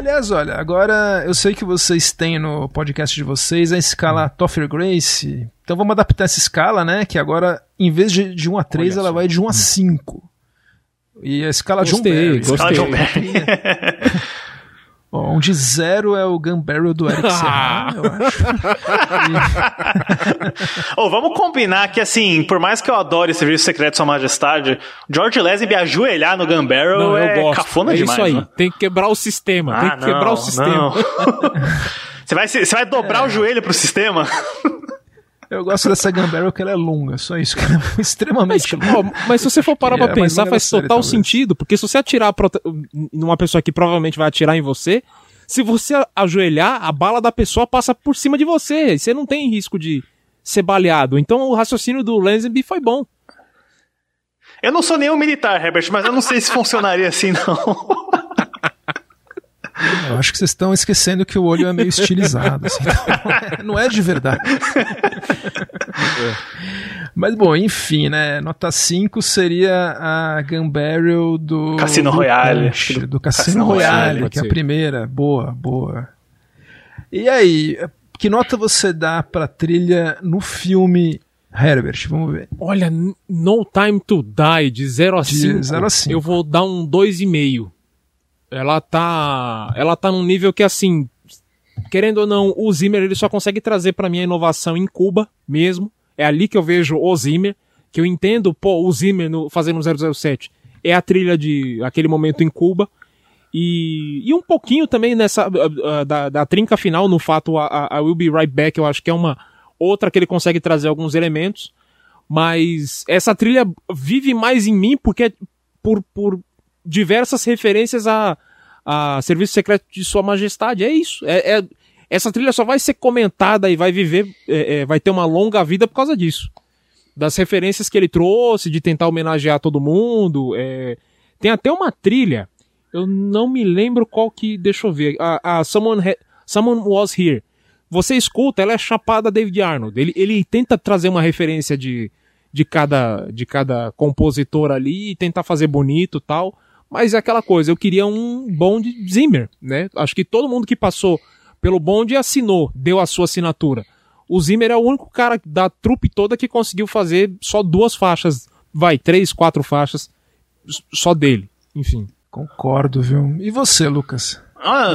Aliás, olha, agora eu sei que vocês têm no podcast de vocês a escala Toffer Grace. Então vamos adaptar essa escala, né? Que agora, em vez de, de 1 a 3, Olha ela só. vai de 1 a 5. E a escala John Gostei, Barry. gostei. Fala, John Barry. Ó, onde zero é o Gun Barrel do Eric Serrano, eu acho. Ô, vamos combinar que, assim, por mais que eu adore Serviço Secreto Sua Majestade, George Lazenby ajoelhar no Gun Barrel Não, é eu gosto. cafona é demais. isso aí. né? Tem que quebrar o sistema. tem Ah, que quebrar não, o sistema. Você vai, você vai dobrar o joelho pro sistema? Eu gosto dessa Gun Barrel que ela é longa, só isso, que ela é Mas, extremamente longa. ó, mas se você for parar É, pra mas pensar, é faz série, total talvez. sentido, porque se você atirar numa pessoa que provavelmente vai atirar em você, se você ajoelhar, a bala da pessoa passa por cima de você, e você não tem risco de ser baleado. Então o raciocínio do Lazenby foi bom. Eu não sou nenhum militar, Herbert, mas eu não sei se funcionaria assim, não. Eu acho que vocês estão esquecendo que o olho é meio estilizado. assim, não, é, não é de verdade. Mas bom, enfim, né? Nota 5 seria a Gun Barrel do. Cassino do Royale, Punch, do- do Cassino, Cassino Royale, Royale, que é a primeira. Boa, boa. E aí, que nota você dá pra trilha no filme Herbert? Vamos ver. Olha, No Time to Die, de 0 a De 5. 0 a 5. Eu vou dar um 2,5. Ela tá. Ela tá num nível que, assim. Querendo ou não, o Zimmer ele só consegue trazer pra mim a inovação em Cuba mesmo. É ali que eu vejo o Zimmer. Que eu entendo, pô, o Zimmer no, fazendo 007. É a trilha de aquele momento em Cuba. E, e um pouquinho também nessa. ah, ah, da, da trinca final, no fato, a, a- a Will Be Right Back, eu acho que é uma outra que ele consegue trazer alguns elementos. Mas essa trilha vive mais em mim porque é por, por diversas referências a, a Serviço Secreto de Sua Majestade. É isso. É, é- essa trilha só vai ser comentada e vai viver, é, é, vai ter uma longa vida por causa disso. Das referências que ele trouxe, de tentar homenagear todo mundo. é. Tem até uma trilha, eu não me lembro qual que. Deixa eu ver. A, a Someone, Someone Was Here. Você escuta, ela é chapada David Arnold. Ele, ele tenta trazer uma referência de, de, cada, de cada compositor ali e tentar fazer bonito tal. Mas é aquela coisa, eu queria um Bond Zimmer, né? Acho que todo mundo que passou pelo Bond assinou, deu a sua assinatura. O Zimmer é o único cara da trupe toda que conseguiu fazer só duas faixas, vai, três, quatro faixas, só dele. Enfim. Concordo, viu? E você, Lucas? Ah,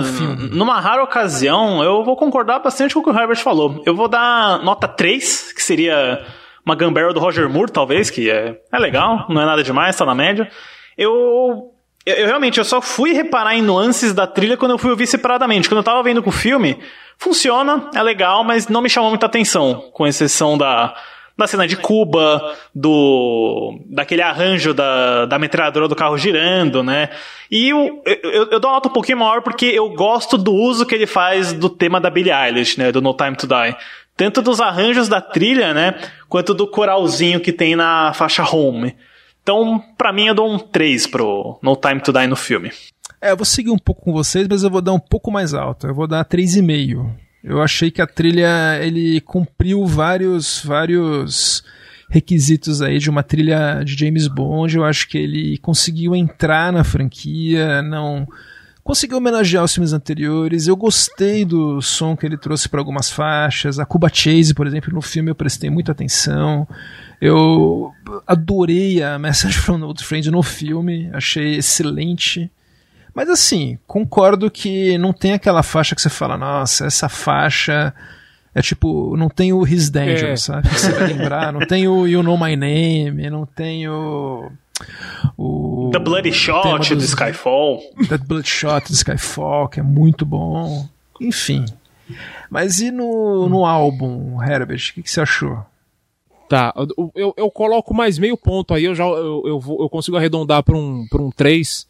numa rara ocasião, eu vou concordar bastante com o que o Herbert falou. Eu vou dar nota 3, que seria uma Gun Barrel do Roger Moore, talvez, que é, é legal, não é nada demais, tá na média. Eu, eu, eu realmente, eu só fui reparar em nuances da trilha quando eu fui ouvir separadamente. Quando eu tava vendo com o filme, funciona, é legal, mas não me chamou muita atenção, com exceção da, da cena de Cuba, do daquele arranjo da, da metralhadora do carro girando, né? E eu, eu, eu dou uma nota um pouquinho maior porque eu gosto do uso que ele faz do tema da Billie Eilish, né? Do No Time to Die. tanto dos arranjos da trilha, né, quanto do coralzinho que tem na faixa Home. Então, pra mim, eu dou um 3 pro No Time to Die no filme. É, eu vou seguir um pouco com vocês, mas eu vou dar um pouco mais alto. Eu vou dar 3,5. Eu achei que a trilha ele cumpriu vários vários requisitos aí de uma trilha de James Bond. Eu acho que ele conseguiu entrar na franquia, não conseguiu homenagear os filmes anteriores. Eu gostei do som que ele trouxe para algumas faixas. A Cuba Chase, por exemplo, no filme eu prestei muita atenção. Eu adorei a Message from an Old Friend no filme, achei excelente. Mas assim, concordo que não tem aquela faixa que você fala, nossa, essa faixa é tipo, não tem o His Danger, É. sabe? Você vai lembrar, não tem o You Know My Name, não tem o. o The Bloody o tema Shot do Skyfall. That Bloodshot do Skyfall, que é muito bom. Enfim. Mas e no, no álbum, Herbert, o que, que você achou? Tá, eu, eu, coloco mais meio ponto aí, eu já eu, eu, vou- eu consigo arredondar para um, pra um 3,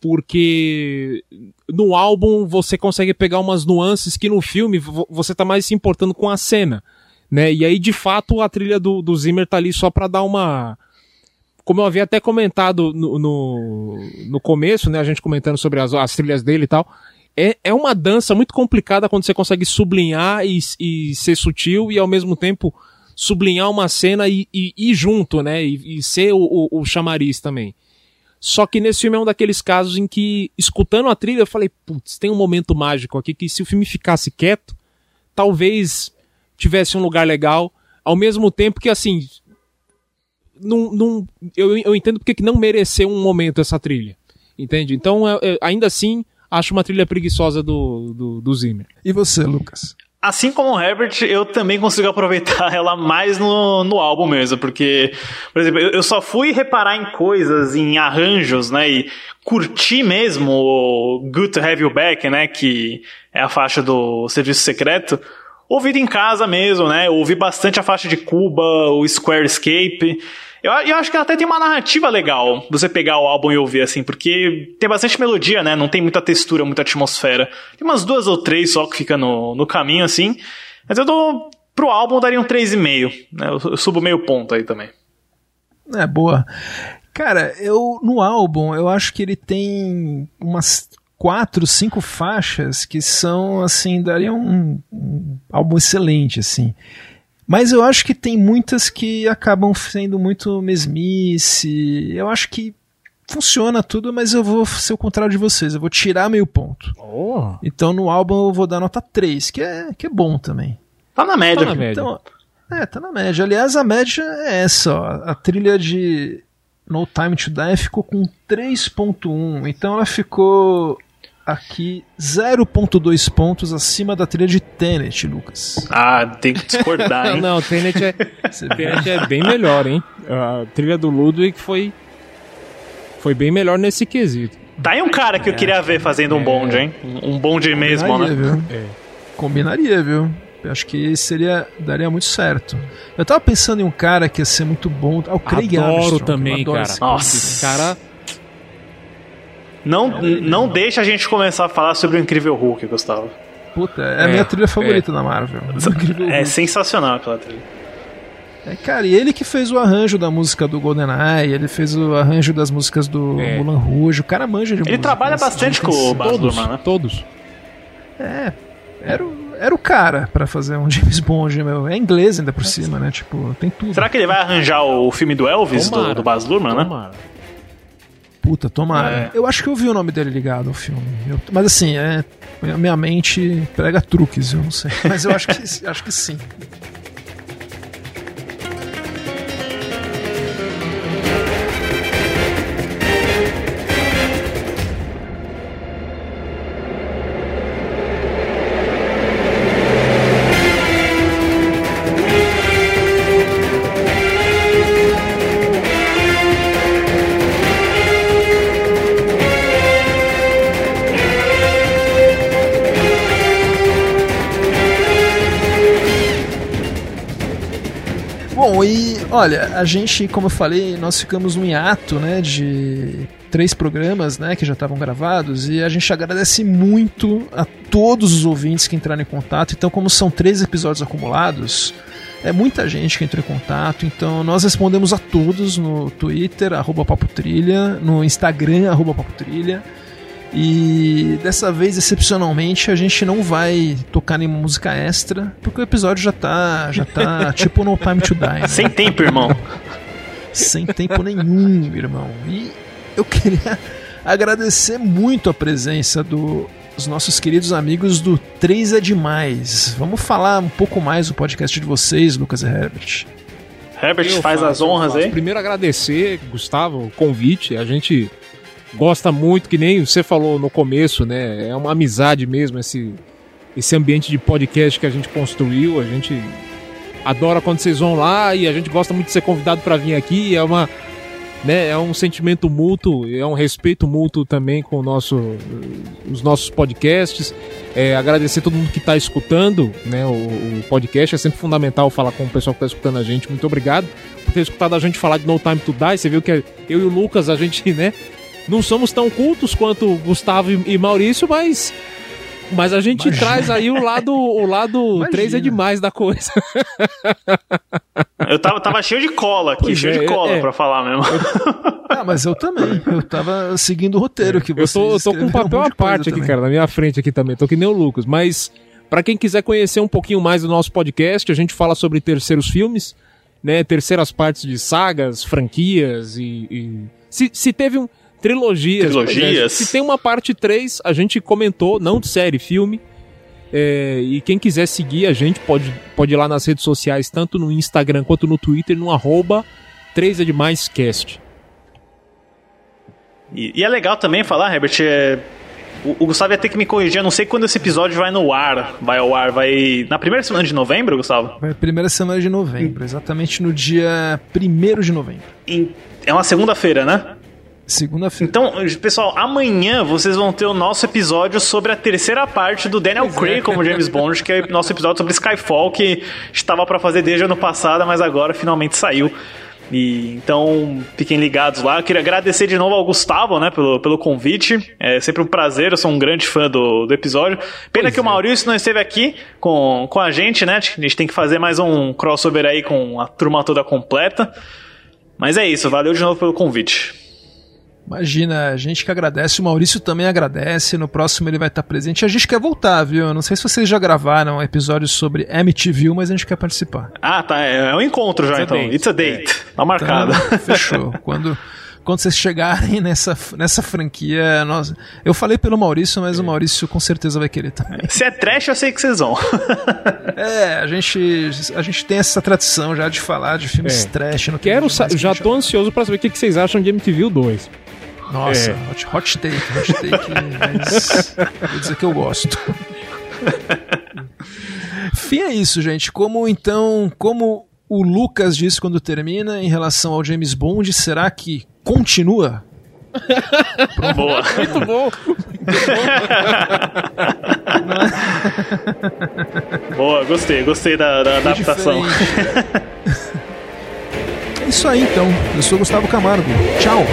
porque no álbum você consegue pegar umas nuances que no filme vo- você tá mais se importando com a cena, né? E aí, de fato, a trilha do, do Zimmer tá ali só pra dar uma. Como eu havia até comentado no, no, no começo, né? A gente comentando sobre as, as trilhas dele e tal. É, é uma dança muito complicada quando você consegue sublinhar e, e ser sutil e ao mesmo tempo sublinhar uma cena e ir junto, né? E, e ser o, o, o chamariz também. Só que nesse filme é um daqueles casos em que, escutando a trilha, eu falei, putz, tem um momento mágico aqui que se o filme ficasse quieto, talvez tivesse um lugar legal, ao mesmo tempo que, assim, não, não, eu, eu entendo porque que não mereceu um momento essa trilha, entende? Então, é- é- ainda assim, acho uma trilha preguiçosa do, do, do Zimmer. E você, Lucas? Assim como o Herbert, eu também consigo aproveitar ela mais no, no álbum mesmo, porque, por exemplo, eu, só fui reparar em coisas, em arranjos, né, e curtir mesmo o Good to Have You Back, né, que é a faixa do Serviço Secreto, ouvido em casa mesmo, né, ouvi bastante a faixa de Cuba, o Square Escape, eu, eu acho que ela até tem uma narrativa legal, você pegar o álbum e ouvir assim, porque tem bastante melodia, né? Não tem muita textura, muita atmosfera. Tem umas duas ou três só que fica no, no caminho, assim. Mas eu dou. Pro álbum eu daria um 3,5. Né? Eu, eu subo meio ponto aí também. É, boa. Cara, eu no álbum, eu acho que ele tem umas quatro, cinco faixas que são, assim, dariam um, um álbum excelente, assim. Mas eu acho que tem muitas que acabam sendo muito mesmice. Eu acho que funciona tudo, mas eu vou ser o contrário de vocês. Eu vou tirar meio ponto. Oh. Então no álbum eu vou dar nota 3, que é, que é bom também. Tá na média. Tá na média. Então, é, tá na média. Aliás, a média é essa, ó. A trilha de No Time to Die ficou com 3.1. Então ela ficou aqui 0.2 pontos acima da trilha de Tenet, Lucas. Ah, tem que discordar, hein? Não, Tenet é? Tenet é bem melhor, hein? A trilha do Ludwig foi, foi bem melhor nesse quesito. Tá aí um cara que eu queria ver fazendo um bonde, hein? Um bonde mesmo, né? viu? É. Combinaria, viu? Eu acho que seria daria muito certo. Eu tava pensando em um cara que ia ser muito bom. Ah, o Craig Adoro Armstrong, também, eu adoro cara. Nossa. Esse cara Não, não deixa a gente começar a falar sobre o Incrível Hulk, Gustavo. Puta, é a É, minha trilha favorita da Marvel. É sensacional aquela trilha. É, cara, e ele que fez o arranjo da música do GoldenEye, ele fez o arranjo das músicas do É. Mulan Rouge, o cara manja de música. Ele trabalha assim, bastante com o Baz todos, Luhrmann, né? todos. É, era o, era o cara pra fazer um James Bond, meu. É inglês ainda por cima, né? Tipo, tem tudo. Será que ele vai arranjar o filme do Elvis, do, Tomara. do Baz Luhrmann, né? Puta, tomara. É. Eu acho que eu vi o nome dele ligado ao filme. Eu- mas assim, é. Minha mente prega truques, eu não sei. Mas eu acho que, acho que sim. Olha, a gente, como eu falei, nós ficamos num hiato, né, de três programas, né, que já estavam gravados, e a gente agradece muito a todos os ouvintes que entraram em contato. Então, como são três episódios acumulados, é muita gente que entrou em contato, então nós respondemos a todos no Twitter, arroba no Instagram, arroba Papo Trilha. E dessa vez, excepcionalmente, a gente não vai tocar nenhuma música extra, porque o episódio já tá, já tá tipo No Time to Die. Né? Sem tempo, irmão. Sem tempo nenhum, irmão. E eu queria agradecer muito a presença do os nossos queridos amigos do 3 é Demais. Vamos falar um pouco mais do podcast de vocês, Lucas e Herbert. Herbert, eu faz faço, as honras aí. Primeiro agradecer, Gustavo, o convite. A gente gosta muito, que nem você falou no começo, né? É uma amizade mesmo esse, esse ambiente de podcast que a gente construiu. A gente adora quando vocês vão lá e a gente gosta muito de ser convidado para vir aqui. É uma né, é um sentimento mútuo, é um respeito mútuo também com nosso, os nossos podcasts. É, agradecer todo mundo que está escutando né, o, o, podcast. É sempre fundamental falar com o pessoal que está escutando a gente. Muito obrigado por ter escutado a gente falar de No Time to Die. Você viu que eu e o Lucas, a gente, né, não somos tão cultos quanto Gustavo e Maurício, mas mas a gente Imagina. traz aí o lado o lado 3 é demais da coisa. Eu tava, tava cheio de cola aqui, pois cheio é, de cola é, pra falar mesmo. Ah, mas eu também. Eu tava seguindo o roteiro que você Eu tô, eu tô com um papel um à parte aqui, também. cara, na minha frente aqui também. Tô que nem o Lucas. Mas, para quem quiser conhecer um pouquinho mais do nosso podcast, a gente fala sobre terceiros filmes, né? Terceiras partes de sagas, franquias e. e... Se, se teve um trilogias. Trilogias. Se tem uma parte 3, a gente comentou, não de série, filme. É, e quem quiser seguir a gente pode, pode ir lá nas redes sociais, tanto no Instagram quanto no Twitter, no arroba 3 é demais cast. E, e, é legal também falar, Herbert, é, o, o, Gustavo ia ter que me corrigir, eu não sei quando esse episódio vai no ar, vai ao ar, vai na primeira semana de novembro, Gustavo? Vai primeira semana de novembro, exatamente no dia 1 de novembro. Em, é uma segunda-feira, né? Segunda-feira. Então, pessoal, amanhã vocês vão ter o nosso episódio sobre a terceira parte do Daniel pois Craig é. como James Bond, que é o nosso episódio sobre Skyfall, que estava para fazer desde o ano passado, mas agora finalmente saiu. E, então, fiquem ligados lá. Eu queria agradecer de novo ao Gustavo, né, pelo, pelo convite. É sempre um prazer, eu sou um grande fã do, do episódio. Pena pois que é. o Maurício não esteve aqui com, com a gente, né? A gente tem que fazer mais um crossover aí com a turma toda completa. Mas é isso, valeu de novo pelo convite. Imagina, a gente que agradece, o Maurício também agradece, no próximo ele vai estar presente. A gente quer voltar, viu? Não sei se vocês já gravaram episódios sobre MTV, mas a gente quer participar. Ah, tá, é, é um encontro já It's então. It's a date. É. Tá marcado. Então, fechou. Quando quando vocês chegarem nessa, nessa franquia, nós, eu falei pelo Maurício, mas é. o Maurício com certeza vai querer também. Se é trash, eu sei que vocês vão. é, a gente, a gente tem essa tradição já de falar de filmes é. trash. No Quero, já tô ansioso para saber o que, que vocês acham de MTV 2. Nossa, é. hot, hot take, hot take, mas vou dizer que eu gosto. Fim é isso, gente. Como então, como o Lucas disse quando termina em relação ao James Bond, será que continua? Boa. Muito bom. Boa, gostei, gostei da, da adaptação. é isso aí então. Eu sou Gustavo Camargo. Tchau.